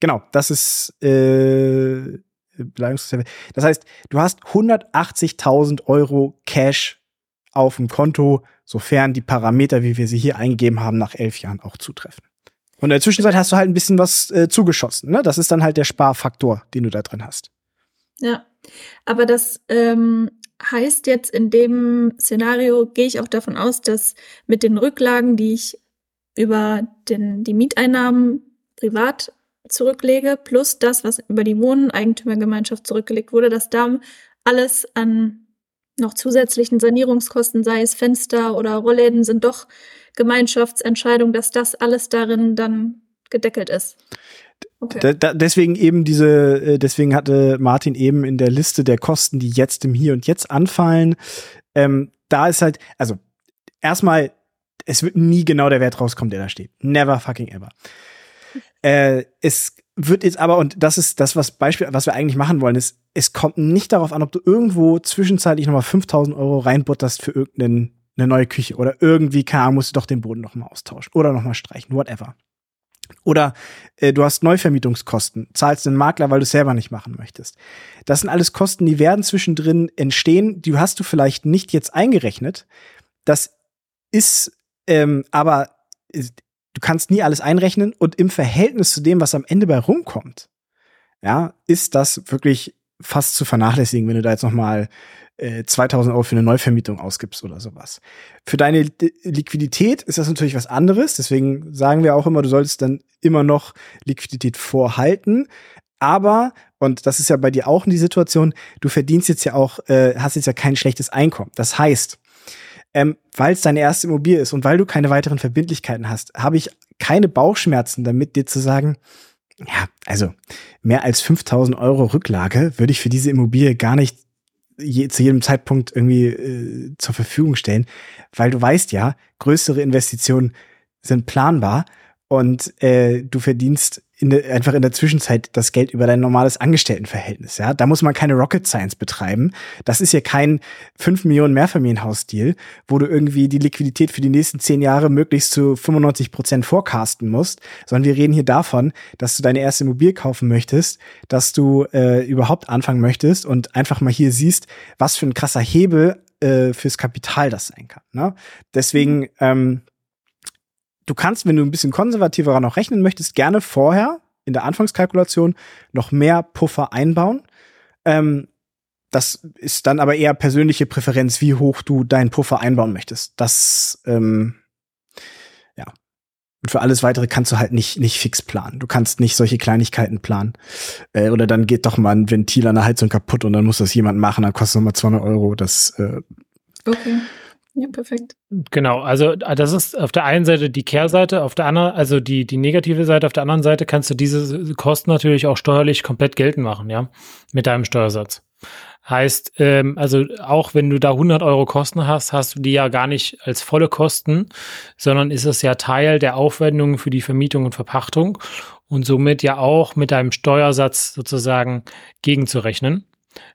genau, das ist äh, das heißt, du hast 180.000 Euro Cash auf dem Konto, sofern die Parameter, wie wir sie hier eingegeben haben, nach elf Jahren auch zutreffen. Und in der Zwischenzeit hast du halt ein bisschen was äh, zugeschossen. Ne? Das ist dann halt der Sparfaktor, den du da drin hast. Ja, aber das ähm, heißt jetzt in dem Szenario, gehe ich auch davon aus, dass mit den Rücklagen, die ich über den, die Mieteinnahmen privat zurücklege, plus das, was über die Wohneigentümergemeinschaft zurückgelegt wurde, dass da alles an noch zusätzlichen Sanierungskosten, sei es Fenster oder Rollläden, sind doch Gemeinschaftsentscheidungen, dass das alles darin dann gedeckelt ist. Okay. Da, da, deswegen eben diese, äh, deswegen hatte Martin eben in der Liste der Kosten, die jetzt im Hier und Jetzt anfallen, ähm, da ist halt, also erstmal, es wird nie genau der Wert rauskommen, der da steht. Never fucking ever. Äh, es wird jetzt aber, und das ist das, was Beispiel, was wir eigentlich machen wollen, ist, es kommt nicht darauf an, ob du irgendwo zwischenzeitlich nochmal 5000 Euro reinbutterst für irgendeine neue Küche oder irgendwie, keine Ahnung, musst du doch den Boden nochmal austauschen oder nochmal streichen, whatever. Oder äh, du hast Neuvermietungskosten, zahlst einen Makler, weil du es selber nicht machen möchtest. Das sind alles Kosten, die werden zwischendrin entstehen, die hast du vielleicht nicht jetzt eingerechnet. Das ist ähm, aber du kannst nie alles einrechnen und im Verhältnis zu dem, was am Ende bei rumkommt, ja, ist das wirklich fast zu vernachlässigen, wenn du da jetzt noch mal 2000 äh, Euro für eine Neuvermietung ausgibst oder sowas. Für deine Liquidität ist das natürlich was anderes. Deswegen sagen wir auch immer, du solltest dann immer noch Liquidität vorhalten. Aber, und das ist ja bei dir auch in die Situation, du verdienst jetzt ja auch, äh, hast jetzt ja kein schlechtes Einkommen. Das heißt, ähm, weil es deine erste Immobilie ist und weil du keine weiteren Verbindlichkeiten hast, habe ich keine Bauchschmerzen damit, dir zu sagen, ja, also mehr als 5000 Euro Rücklage würde ich für diese Immobilie gar nicht je, zu jedem Zeitpunkt irgendwie äh, zur Verfügung stellen, weil du weißt ja, größere Investitionen sind planbar und äh, du verdienst in de, einfach in der Zwischenzeit das Geld über dein normales Angestelltenverhältnis. Ja, da muss man keine Rocket Science betreiben. Das ist ja kein 5 Millionen Mehrfamilienhaus-Deal, wo du irgendwie die Liquidität für die nächsten zehn Jahre möglichst zu 95 Prozent forecasten musst, sondern wir reden hier davon, dass du deine erste Immobilie kaufen möchtest, dass du äh, überhaupt anfangen möchtest und einfach mal hier siehst, was für ein krasser Hebel äh, fürs Kapital das sein kann. Ne? Deswegen ähm, du kannst, wenn du ein bisschen konservativer noch rechnen möchtest, gerne vorher in der Anfangskalkulation noch mehr Puffer einbauen. Ähm, das ist dann aber eher persönliche Präferenz, wie hoch du deinen Puffer einbauen möchtest. Das, ähm, ja. Und für alles weitere kannst du halt nicht, nicht fix planen. Du kannst nicht solche Kleinigkeiten planen. Äh, oder dann geht doch mal ein Ventil an der Heizung kaputt und dann muss das jemand machen, dann kostet es nochmal 200 Euro. Das, äh, okay. Ja, perfekt. Genau, also äh, das ist auf der einen Seite die Kehrseite, auf der anderen, also die, die negative Seite, auf der anderen Seite kannst du diese Kosten natürlich auch steuerlich komplett geltend machen, ja, mit deinem Steuersatz. Heißt, ähm, also auch wenn du da 100 Euro Kosten hast, hast du die ja gar nicht als volle Kosten, sondern ist es ja Teil der Aufwendungen für die Vermietung und Verpachtung und somit ja auch mit deinem Steuersatz sozusagen gegenzurechnen.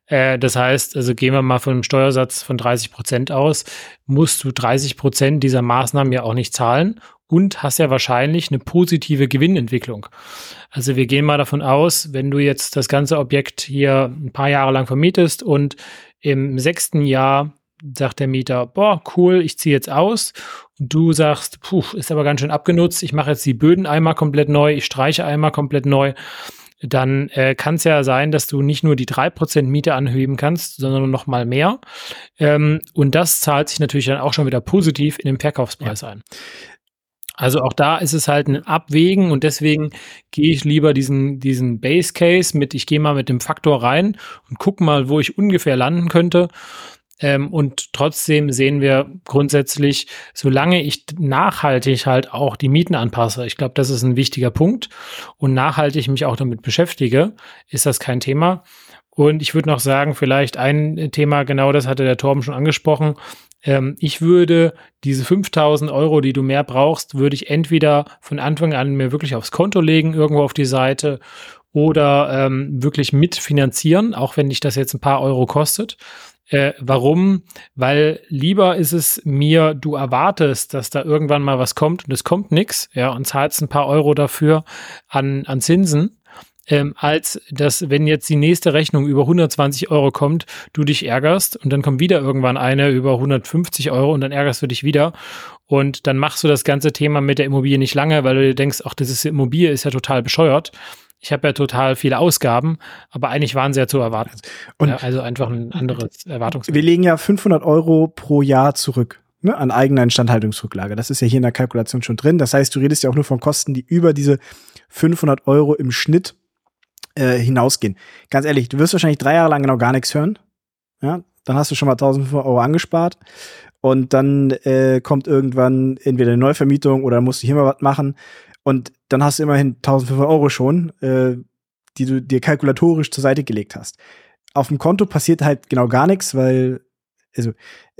Äh, das heißt, also gehen wir mal von einem Steuersatz von 30 Prozent aus, musst du 30 Prozent dieser Maßnahmen ja auch nicht zahlen und hast ja wahrscheinlich eine positive Gewinnentwicklung. Also wir gehen mal davon aus, wenn du jetzt das ganze Objekt hier ein paar Jahre lang vermietest und im sechsten Jahr sagt der Mieter, boah, cool, ich ziehe jetzt aus. Und du sagst, puh, ist aber ganz schön abgenutzt, ich mache jetzt die Böden einmal komplett neu, ich streiche einmal komplett neu dann äh, kann es ja sein, dass du nicht nur die drei Prozent Miete anheben kannst, sondern noch mal mehr. Ähm, und das zahlt sich natürlich dann auch schon wieder positiv in den Verkaufspreis ja. ein. Also auch da ist es halt ein Abwägen und deswegen gehe ich lieber diesen, diesen Base Case mit, ich gehe mal mit dem Faktor rein und guck mal, wo ich ungefähr landen könnte. Ähm, und trotzdem sehen wir grundsätzlich, solange ich nachhaltig halt auch die Mieten anpasse, ich glaube, das ist ein wichtiger Punkt und nachhaltig mich auch damit beschäftige, ist das kein Thema. Und ich würde noch sagen, vielleicht ein Thema, genau das hatte der Torben schon angesprochen. Ähm, ich würde diese 5000 Euro, die du mehr brauchst, würde ich entweder von Anfang an mir wirklich aufs Konto legen, irgendwo auf die Seite oder ähm, wirklich mitfinanzieren, auch wenn dich das jetzt ein paar Euro kostet. Äh, warum? Weil lieber ist es mir, du erwartest, dass da irgendwann mal was kommt und es kommt nichts, ja, und zahlst ein paar Euro dafür an, an Zinsen. Ähm, als dass, wenn jetzt die nächste Rechnung über 120 Euro kommt, du dich ärgerst und dann kommt wieder irgendwann eine über 150 Euro und dann ärgerst du dich wieder. Und dann machst du das ganze Thema mit der Immobilie nicht lange, weil du dir denkst, ach, das ist Immobilie, ist ja total bescheuert ich habe ja total viele Ausgaben, aber eigentlich waren sie ja zu erwarten. Und ja, also einfach ein anderes Erwartungswert. Wir legen ja 500 Euro pro Jahr zurück ne, an eigener Instandhaltungsrücklage. Das ist ja hier in der Kalkulation schon drin. Das heißt, du redest ja auch nur von Kosten, die über diese 500 Euro im Schnitt äh, hinausgehen. Ganz ehrlich, du wirst wahrscheinlich drei Jahre lang genau gar nichts hören. Ja, dann hast du schon mal 1500 Euro angespart. Und dann äh, kommt irgendwann entweder eine Neuvermietung oder musst du hier mal was machen. Und dann hast du immerhin 1500 Euro schon, äh, die du dir kalkulatorisch zur Seite gelegt hast. Auf dem Konto passiert halt genau gar nichts, weil, also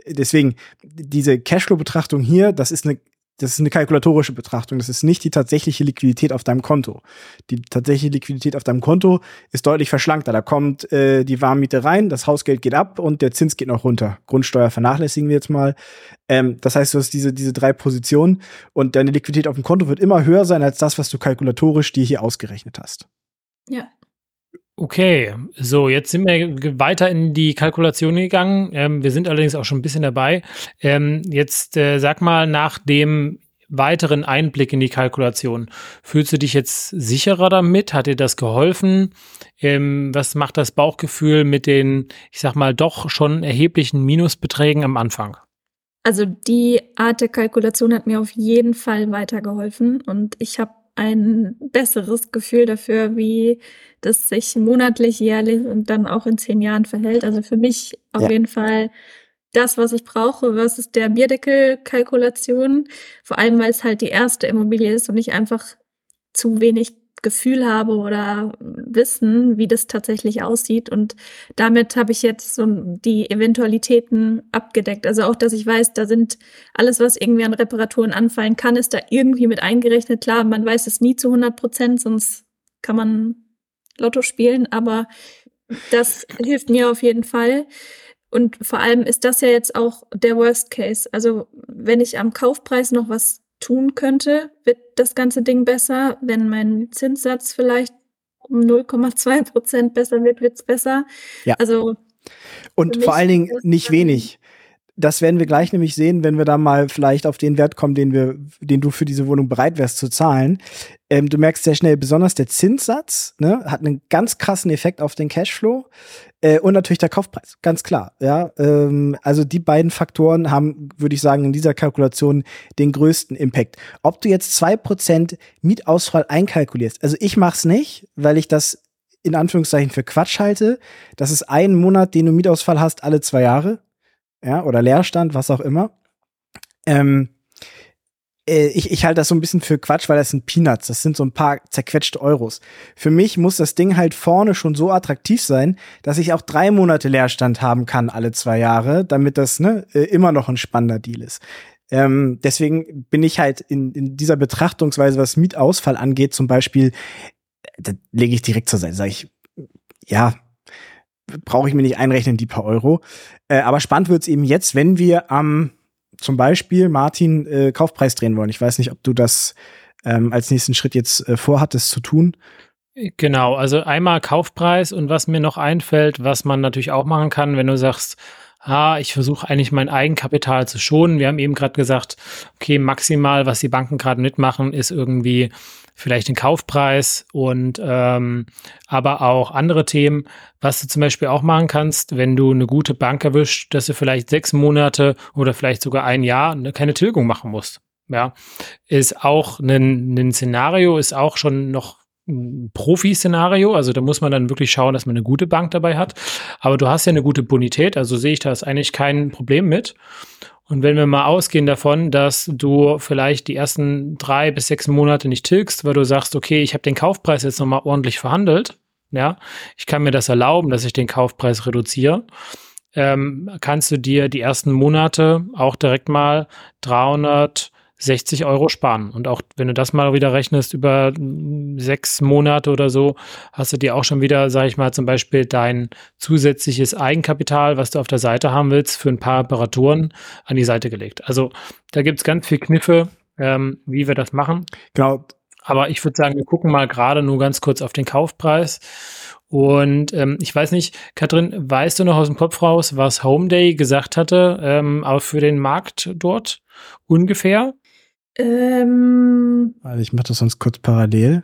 deswegen, diese Cashflow-Betrachtung hier, das ist eine das ist eine kalkulatorische Betrachtung. Das ist nicht die tatsächliche Liquidität auf deinem Konto. Die tatsächliche Liquidität auf deinem Konto ist deutlich verschlankter. Da kommt äh, die Warmmiete rein, das Hausgeld geht ab und der Zins geht noch runter. Grundsteuer vernachlässigen wir jetzt mal. Ähm, das heißt, du hast diese, diese drei Positionen und deine Liquidität auf dem Konto wird immer höher sein als das, was du kalkulatorisch dir hier ausgerechnet hast. Ja. Okay, so jetzt sind wir weiter in die Kalkulation gegangen. Ähm, wir sind allerdings auch schon ein bisschen dabei. Ähm, jetzt äh, sag mal nach dem weiteren Einblick in die Kalkulation. Fühlst du dich jetzt sicherer damit? Hat dir das geholfen? Ähm, was macht das Bauchgefühl mit den, ich sag mal, doch schon erheblichen Minusbeträgen am Anfang? Also die Art der Kalkulation hat mir auf jeden Fall weitergeholfen und ich habe ein besseres Gefühl dafür, wie das sich monatlich, jährlich und dann auch in zehn Jahren verhält. Also für mich auf ja. jeden Fall das, was ich brauche, was ist der Bierdeckel-Kalkulation. Vor allem, weil es halt die erste Immobilie ist und ich einfach zu wenig Gefühl habe oder wissen, wie das tatsächlich aussieht. Und damit habe ich jetzt so die Eventualitäten abgedeckt. Also auch, dass ich weiß, da sind alles, was irgendwie an Reparaturen anfallen kann, ist da irgendwie mit eingerechnet. Klar, man weiß es nie zu 100 Prozent, sonst kann man Lotto spielen, aber das hilft mir auf jeden Fall. Und vor allem ist das ja jetzt auch der Worst Case. Also wenn ich am Kaufpreis noch was tun könnte, wird das ganze Ding besser. Wenn mein Zinssatz vielleicht um 0,2 Prozent besser wird, wird's besser. Ja. Also und vor allen Dingen nicht wenig. Das werden wir gleich nämlich sehen, wenn wir da mal vielleicht auf den Wert kommen, den wir, den du für diese Wohnung bereit wärst zu zahlen. Ähm, du merkst sehr schnell, besonders der Zinssatz ne, hat einen ganz krassen Effekt auf den Cashflow. Äh, und natürlich der Kaufpreis, ganz klar. Ja, ähm, also die beiden Faktoren haben, würde ich sagen, in dieser Kalkulation den größten Impact. Ob du jetzt zwei Prozent Mietausfall einkalkulierst, also ich mach's nicht, weil ich das in Anführungszeichen für Quatsch halte. Das ist ein Monat, den du Mietausfall hast, alle zwei Jahre. Ja, oder Leerstand, was auch immer. Ähm, äh, ich, ich halte das so ein bisschen für Quatsch, weil das sind Peanuts. Das sind so ein paar zerquetschte Euros. Für mich muss das Ding halt vorne schon so attraktiv sein, dass ich auch drei Monate Leerstand haben kann alle zwei Jahre, damit das ne, äh, immer noch ein spannender Deal ist. Ähm, deswegen bin ich halt in, in dieser Betrachtungsweise, was Mietausfall angeht, zum Beispiel, da lege ich direkt zur Seite, sage ich, ja, brauche ich mir nicht einrechnen, die paar Euro. Äh, aber spannend wird's eben jetzt, wenn wir am zum Beispiel Martin äh, Kaufpreis drehen wollen. Ich weiß nicht, ob du das ähm, als nächsten Schritt jetzt äh, vorhattest zu tun. Genau, also einmal Kaufpreis und was mir noch einfällt, was man natürlich auch machen kann, wenn du sagst, ah, ich versuche eigentlich mein Eigenkapital zu schonen. Wir haben eben gerade gesagt, okay, maximal, was die Banken gerade mitmachen, ist irgendwie vielleicht den Kaufpreis und ähm, aber auch andere Themen. Was du zum Beispiel auch machen kannst, wenn du eine gute Bank erwischt, dass du vielleicht sechs Monate oder vielleicht sogar ein Jahr keine Tilgung machen musst. Ja, ist auch ein, ein Szenario, ist auch schon noch ein Profi-Szenario. Also da muss man dann wirklich schauen, dass man eine gute Bank dabei hat. Aber du hast ja eine gute Bonität, also sehe ich da eigentlich kein Problem mit. Und wenn wir mal ausgehen davon, dass du vielleicht die ersten drei bis sechs Monate nicht tilgst, weil du sagst, okay, ich habe den Kaufpreis jetzt nochmal ordentlich verhandelt, ja, ich kann mir das erlauben, dass ich den Kaufpreis reduziere, ähm, kannst du dir die ersten Monate auch direkt mal 300 60 Euro sparen. Und auch wenn du das mal wieder rechnest über sechs Monate oder so, hast du dir auch schon wieder, sage ich mal, zum Beispiel dein zusätzliches Eigenkapital, was du auf der Seite haben willst, für ein paar Reparaturen an die Seite gelegt. Also da gibt es ganz viel Kniffe, ähm, wie wir das machen. Genau. Aber ich würde sagen, wir gucken mal gerade nur ganz kurz auf den Kaufpreis. Und ähm, ich weiß nicht, Katrin, weißt du noch aus dem Kopf raus, was Home Day gesagt hatte, ähm, auch für den Markt dort ungefähr? Ähm, also ich mache das sonst kurz parallel.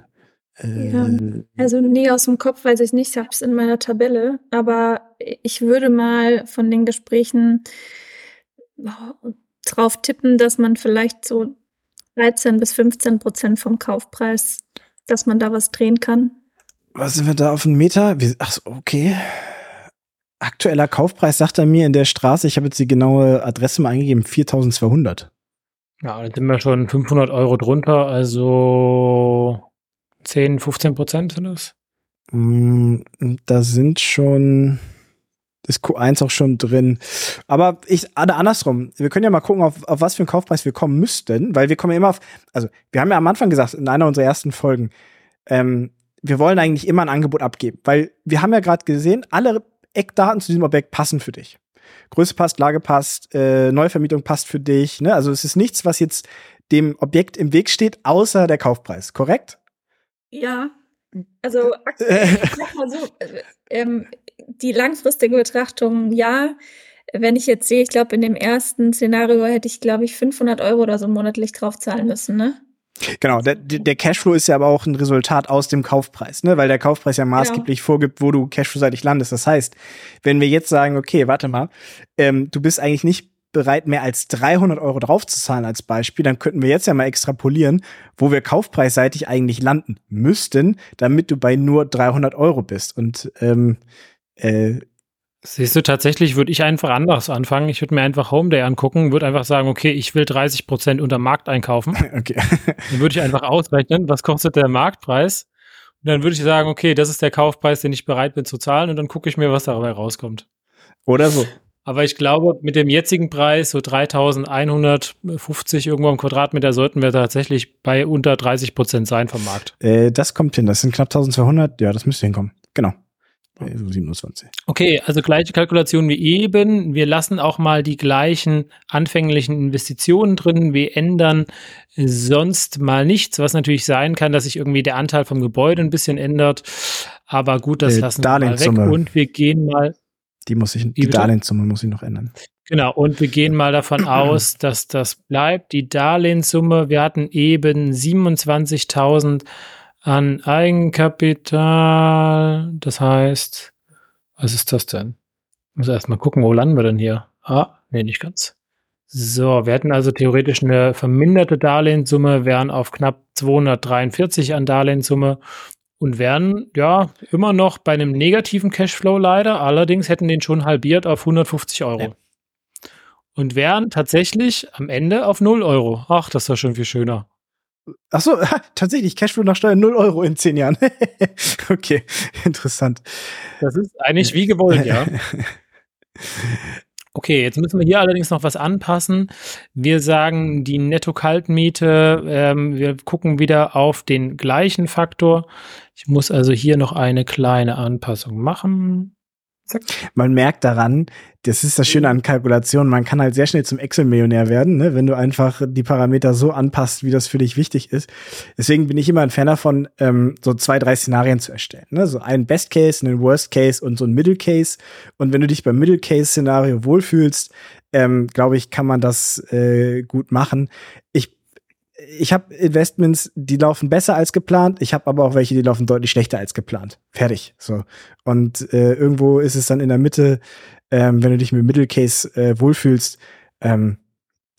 Ja, äh, also nee, aus dem Kopf weiß ich nicht, ich habe es in meiner Tabelle, aber ich würde mal von den Gesprächen drauf tippen, dass man vielleicht so 13 bis 15 Prozent vom Kaufpreis, dass man da was drehen kann. Was sind wir da auf einen Meter? Ach, okay. Aktueller Kaufpreis sagt er mir in der Straße, ich habe jetzt die genaue Adresse mal eingegeben, 4200. Ja, dann sind wir schon 500 Euro drunter, also 10, 15 Prozent sind das? Mm, da sind schon, ist Q1 auch schon drin. Aber ich, andersrum, wir können ja mal gucken, auf, auf was für einen Kaufpreis wir kommen müssten, weil wir kommen ja immer auf, also wir haben ja am Anfang gesagt, in einer unserer ersten Folgen, ähm, wir wollen eigentlich immer ein Angebot abgeben, weil wir haben ja gerade gesehen, alle Eckdaten zu diesem Objekt passen für dich. Größe passt, Lage passt, äh, Neuvermietung passt für dich. Ne? Also es ist nichts, was jetzt dem Objekt im Weg steht, außer der Kaufpreis, korrekt? Ja, also sag mal so, äh, ähm, die langfristige Betrachtung, ja. Wenn ich jetzt sehe, ich glaube, in dem ersten Szenario hätte ich, glaube ich, 500 Euro oder so monatlich draufzahlen müssen, ne? Genau, der, der Cashflow ist ja aber auch ein Resultat aus dem Kaufpreis, ne? weil der Kaufpreis ja maßgeblich ja. vorgibt, wo du Cashflow-seitig landest. Das heißt, wenn wir jetzt sagen, okay, warte mal, ähm, du bist eigentlich nicht bereit, mehr als 300 Euro draufzuzahlen als Beispiel, dann könnten wir jetzt ja mal extrapolieren, wo wir kaufpreisseitig eigentlich landen müssten, damit du bei nur 300 Euro bist. Und ähm, äh, Siehst du, tatsächlich würde ich einfach anders anfangen. Ich würde mir einfach Home Day angucken, würde einfach sagen, okay, ich will 30 Prozent unter Markt einkaufen. Okay. Dann würde ich einfach ausrechnen, was kostet der Marktpreis. Und dann würde ich sagen, okay, das ist der Kaufpreis, den ich bereit bin zu zahlen. Und dann gucke ich mir, was dabei rauskommt. Oder so. Aber ich glaube, mit dem jetzigen Preis, so 3150 irgendwo im Quadratmeter, sollten wir tatsächlich bei unter 30 Prozent sein vom Markt. Äh, das kommt hin. Das sind knapp 1200. Ja, das müsste hinkommen. Genau. 27. Okay, also gleiche Kalkulation wie eben. Wir lassen auch mal die gleichen anfänglichen Investitionen drin. Wir ändern sonst mal nichts, was natürlich sein kann, dass sich irgendwie der Anteil vom Gebäude ein bisschen ändert. Aber gut, das äh, lassen wir mal weg. Und wir gehen mal. Die muss ich, die Darlehenssumme muss ich noch ändern. Genau, und wir gehen mal davon aus, dass das bleibt. Die Darlehenssumme, wir hatten eben 27.000 an Eigenkapital. Das heißt, was ist das denn? Ich muss erst mal gucken, wo landen wir denn hier? Ah, nee, nicht ganz. So, wir hätten also theoretisch eine verminderte Darlehenssumme, wären auf knapp 243 an Darlehenssumme und wären ja immer noch bei einem negativen Cashflow leider. Allerdings hätten den schon halbiert auf 150 Euro. Ja. und wären tatsächlich am Ende auf 0 Euro. Ach, das war schon viel schöner. Ach so, tatsächlich, Cashflow nach Steuern 0 Euro in 10 Jahren. okay, interessant. Das ist eigentlich wie gewollt, ja. Okay, jetzt müssen wir hier allerdings noch was anpassen. Wir sagen die Netto-Kaltmiete, ähm, wir gucken wieder auf den gleichen Faktor. Ich muss also hier noch eine kleine Anpassung machen. Zack. Man merkt daran, das ist das Schöne an Kalkulationen, man kann halt sehr schnell zum Excel-Millionär werden, ne, wenn du einfach die Parameter so anpasst, wie das für dich wichtig ist. Deswegen bin ich immer ein Fan davon, ähm, so zwei, drei Szenarien zu erstellen. Ne? So ein Best Case, einen Worst Case und so ein Middle Case. Und wenn du dich beim Middle Case-Szenario wohlfühlst, ähm, glaube ich, kann man das äh, gut machen. Ich ich habe Investments, die laufen besser als geplant. Ich habe aber auch welche, die laufen deutlich schlechter als geplant. Fertig. So. Und äh, irgendwo ist es dann in der Mitte, ähm, wenn du dich mit Middle Case äh, wohlfühlst. Ähm,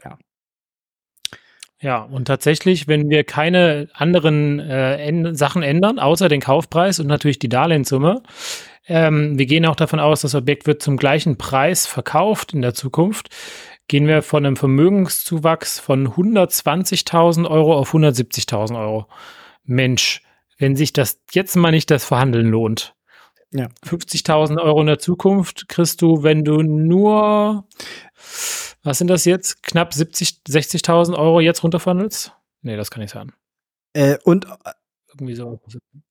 ja. Ja, und tatsächlich, wenn wir keine anderen äh, Sachen ändern, außer den Kaufpreis und natürlich die Darlehenssumme, ähm, wir gehen auch davon aus, das Objekt wird zum gleichen Preis verkauft in der Zukunft, gehen wir von einem Vermögenszuwachs von 120.000 Euro auf 170.000 Euro. Mensch, wenn sich das jetzt mal nicht das Verhandeln lohnt. Ja. 50.000 Euro in der Zukunft kriegst du, wenn du nur, was sind das jetzt, knapp 70, 60.000 Euro jetzt runterverhandelst? Nee, das kann nicht sein. Äh, und irgendwie so.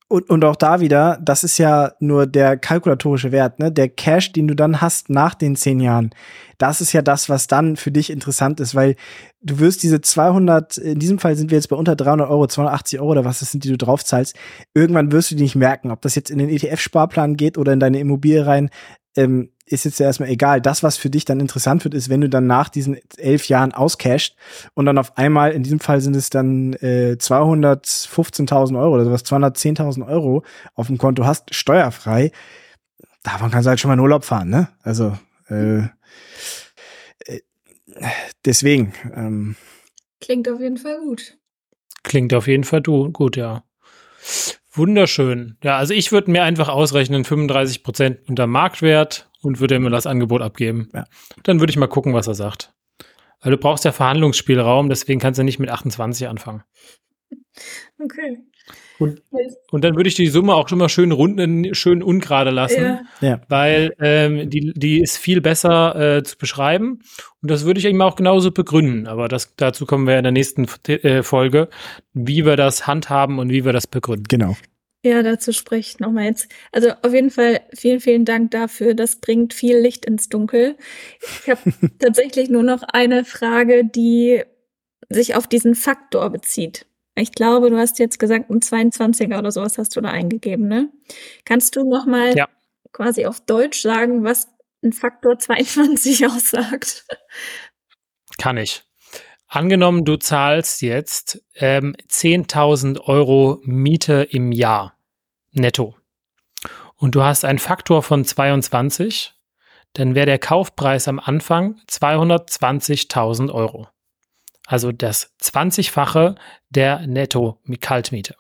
Und, und auch da wieder, das ist ja nur der kalkulatorische Wert, ne? Der Cash, den du dann hast nach den zehn Jahren, das ist ja das, was dann für dich interessant ist, weil du wirst diese 200, in diesem Fall sind wir jetzt bei unter 300 Euro, 280 Euro oder was das sind, die du draufzahlst. Irgendwann wirst du die nicht merken, ob das jetzt in den ETF-Sparplan geht oder in deine Immobilie rein. Ähm, ist jetzt erstmal egal. Das, was für dich dann interessant wird, ist, wenn du dann nach diesen elf Jahren auscasht und dann auf einmal, in diesem Fall sind es dann äh, 215.000 Euro oder sowas, 210.000 Euro auf dem Konto hast, steuerfrei. Davon kannst du halt schon mal in Urlaub fahren, ne? Also, äh, äh, deswegen. Ähm, Klingt auf jeden Fall gut. Klingt auf jeden Fall du, gut, ja. Wunderschön. Ja, also ich würde mir einfach ausrechnen, 35 Prozent unter Marktwert und würde mir das Angebot abgeben. Ja. Dann würde ich mal gucken, was er sagt. Weil du brauchst ja Verhandlungsspielraum, deswegen kannst du nicht mit 28 anfangen. Okay. Und, und dann würde ich die Summe auch schon mal schön rund, schön ungerade lassen, ja. Ja. weil ähm, die, die ist viel besser äh, zu beschreiben. Und das würde ich eben auch genauso begründen. Aber das, dazu kommen wir in der nächsten äh, Folge, wie wir das handhaben und wie wir das begründen. Genau. Ja, dazu spreche ich nochmal jetzt. Also auf jeden Fall vielen, vielen Dank dafür. Das bringt viel Licht ins Dunkel. Ich habe tatsächlich nur noch eine Frage, die sich auf diesen Faktor bezieht. Ich glaube, du hast jetzt gesagt, ein 22er oder sowas hast du da eingegeben, ne? Kannst du nochmal ja. quasi auf Deutsch sagen, was ein Faktor 22 aussagt? Kann ich. Angenommen, du zahlst jetzt ähm, 10.000 Euro Miete im Jahr netto und du hast einen Faktor von 22, dann wäre der Kaufpreis am Anfang 220.000 Euro. Also das 20-fache der Netto-Kaltmiete.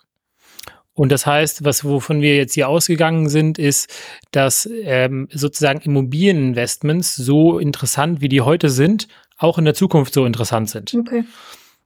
Und das heißt, was wovon wir jetzt hier ausgegangen sind, ist, dass ähm, sozusagen Immobilieninvestments so interessant, wie die heute sind, auch in der Zukunft so interessant sind. Okay.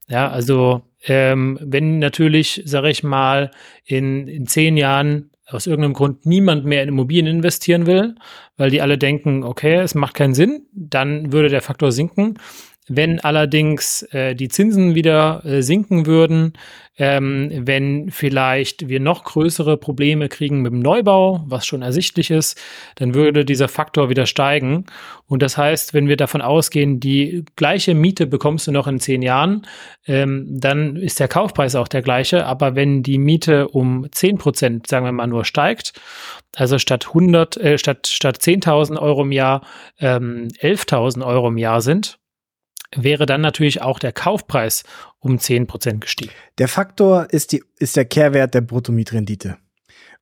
Ja, also ähm, wenn natürlich, sage ich mal, in, in zehn Jahren aus irgendeinem Grund niemand mehr in Immobilien investieren will, weil die alle denken, okay, es macht keinen Sinn, dann würde der Faktor sinken. Wenn allerdings äh, die Zinsen wieder äh, sinken würden, ähm, wenn vielleicht wir noch größere Probleme kriegen mit dem Neubau, was schon ersichtlich ist, dann würde dieser Faktor wieder steigen. Und das heißt, wenn wir davon ausgehen, die gleiche Miete bekommst du noch in zehn Jahren, ähm, dann ist der Kaufpreis auch der gleiche. Aber wenn die Miete um zehn Prozent, sagen wir mal, nur steigt, also statt 100, äh, statt, statt 10.000 Euro im Jahr ähm, 11.000 Euro im Jahr sind, wäre dann natürlich auch der Kaufpreis um 10% gestiegen. Der Faktor ist, die, ist der Kehrwert der Bruttomietrendite.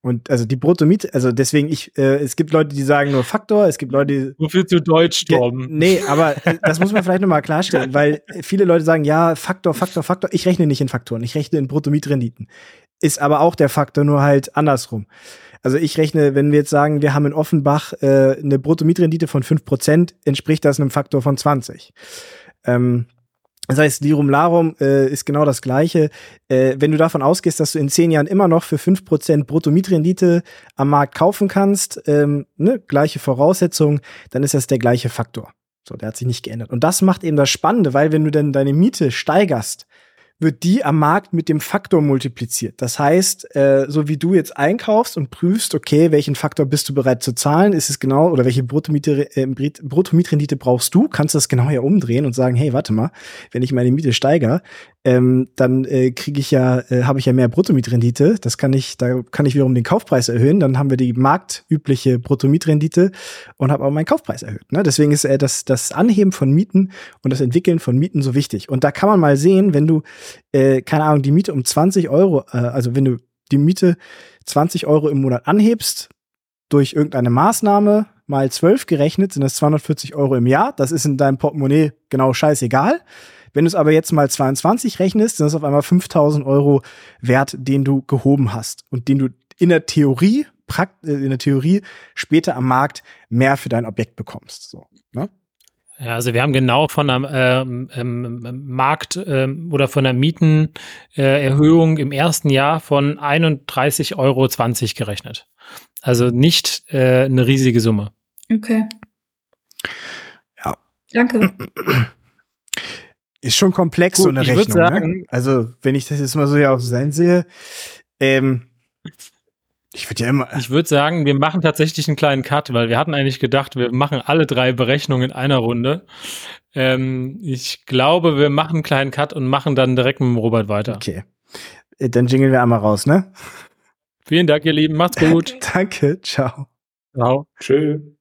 Und also die Bruttomiet, also deswegen ich, äh, es gibt Leute, die sagen nur Faktor, es gibt Leute, die. Wofür zu Deutsch, Tom? Nee, aber äh, das muss man vielleicht nochmal klarstellen, weil viele Leute sagen, ja, Faktor, Faktor, Faktor. Ich rechne nicht in Faktoren, ich rechne in Bruttomietrenditen. ist aber auch der Faktor, nur halt andersrum. Also ich rechne, wenn wir jetzt sagen, wir haben in Offenbach äh, eine Bruttomietrendite von fünf Prozent, entspricht das einem Faktor von 20. Ähm, das heißt, Lirum Larum äh, ist genau das Gleiche. Äh, wenn du davon ausgehst, dass du in zehn Jahren immer noch für fünf Prozent Bruttomietrendite am Markt kaufen kannst, ähm, ne, gleiche Voraussetzungen, dann ist das der gleiche Faktor. So, der hat sich nicht geändert. Und das macht eben das Spannende, weil wenn du dann deine Miete steigerst, wird die am Markt mit dem Faktor multipliziert. Das heißt, äh, so wie du jetzt einkaufst und prüfst, okay, welchen Faktor bist du bereit zu zahlen, ist es genau, oder welche Bruttomiete, äh, Bruttomietrendite brauchst du, kannst du das genau ja umdrehen und sagen, hey, warte mal, wenn ich meine Miete steigere, ähm, dann äh, kriege ich ja, äh, habe ich ja mehr Bruttomietrendite. Das kann ich, da kann ich wiederum den Kaufpreis erhöhen. Dann haben wir die marktübliche Bruttomietrendite und habe auch meinen Kaufpreis erhöht. Ne? Deswegen ist äh, das, das Anheben von Mieten und das Entwickeln von Mieten so wichtig. Und da kann man mal sehen, wenn du, äh, keine Ahnung, die Miete um 20 Euro, äh, also wenn du die Miete 20 Euro im Monat anhebst, durch irgendeine Maßnahme mal 12 gerechnet, sind das 240 Euro im Jahr. Das ist in deinem Portemonnaie genau scheißegal. Wenn du es aber jetzt mal 22 rechnest, sind das auf einmal 5000 Euro Wert, den du gehoben hast und den du in der Theorie, äh, in der Theorie später am Markt mehr für dein Objekt bekommst. So, ne? Ja, also wir haben genau von einer ähm, ähm, Markt- ähm, oder von einer Mietenerhöhung äh, im ersten Jahr von 31,20 Euro gerechnet. Also nicht äh, eine riesige Summe. Okay. Ja. Danke. Ist schon komplex, Gut, so eine Rechnung. Ne? Sagen, ne? Also, wenn ich das jetzt mal so hier auf sein sehe, ähm, ich würde ja immer. Ich würde sagen, wir machen tatsächlich einen kleinen Cut, weil wir hatten eigentlich gedacht, wir machen alle drei Berechnungen in einer Runde. Ähm, ich glaube, wir machen einen kleinen Cut und machen dann direkt mit dem Robert weiter. Okay. Äh, dann jingeln wir einmal raus, ne? Vielen Dank, ihr Lieben. Macht's gut. Danke. Ciao. Ciao. Tschüss.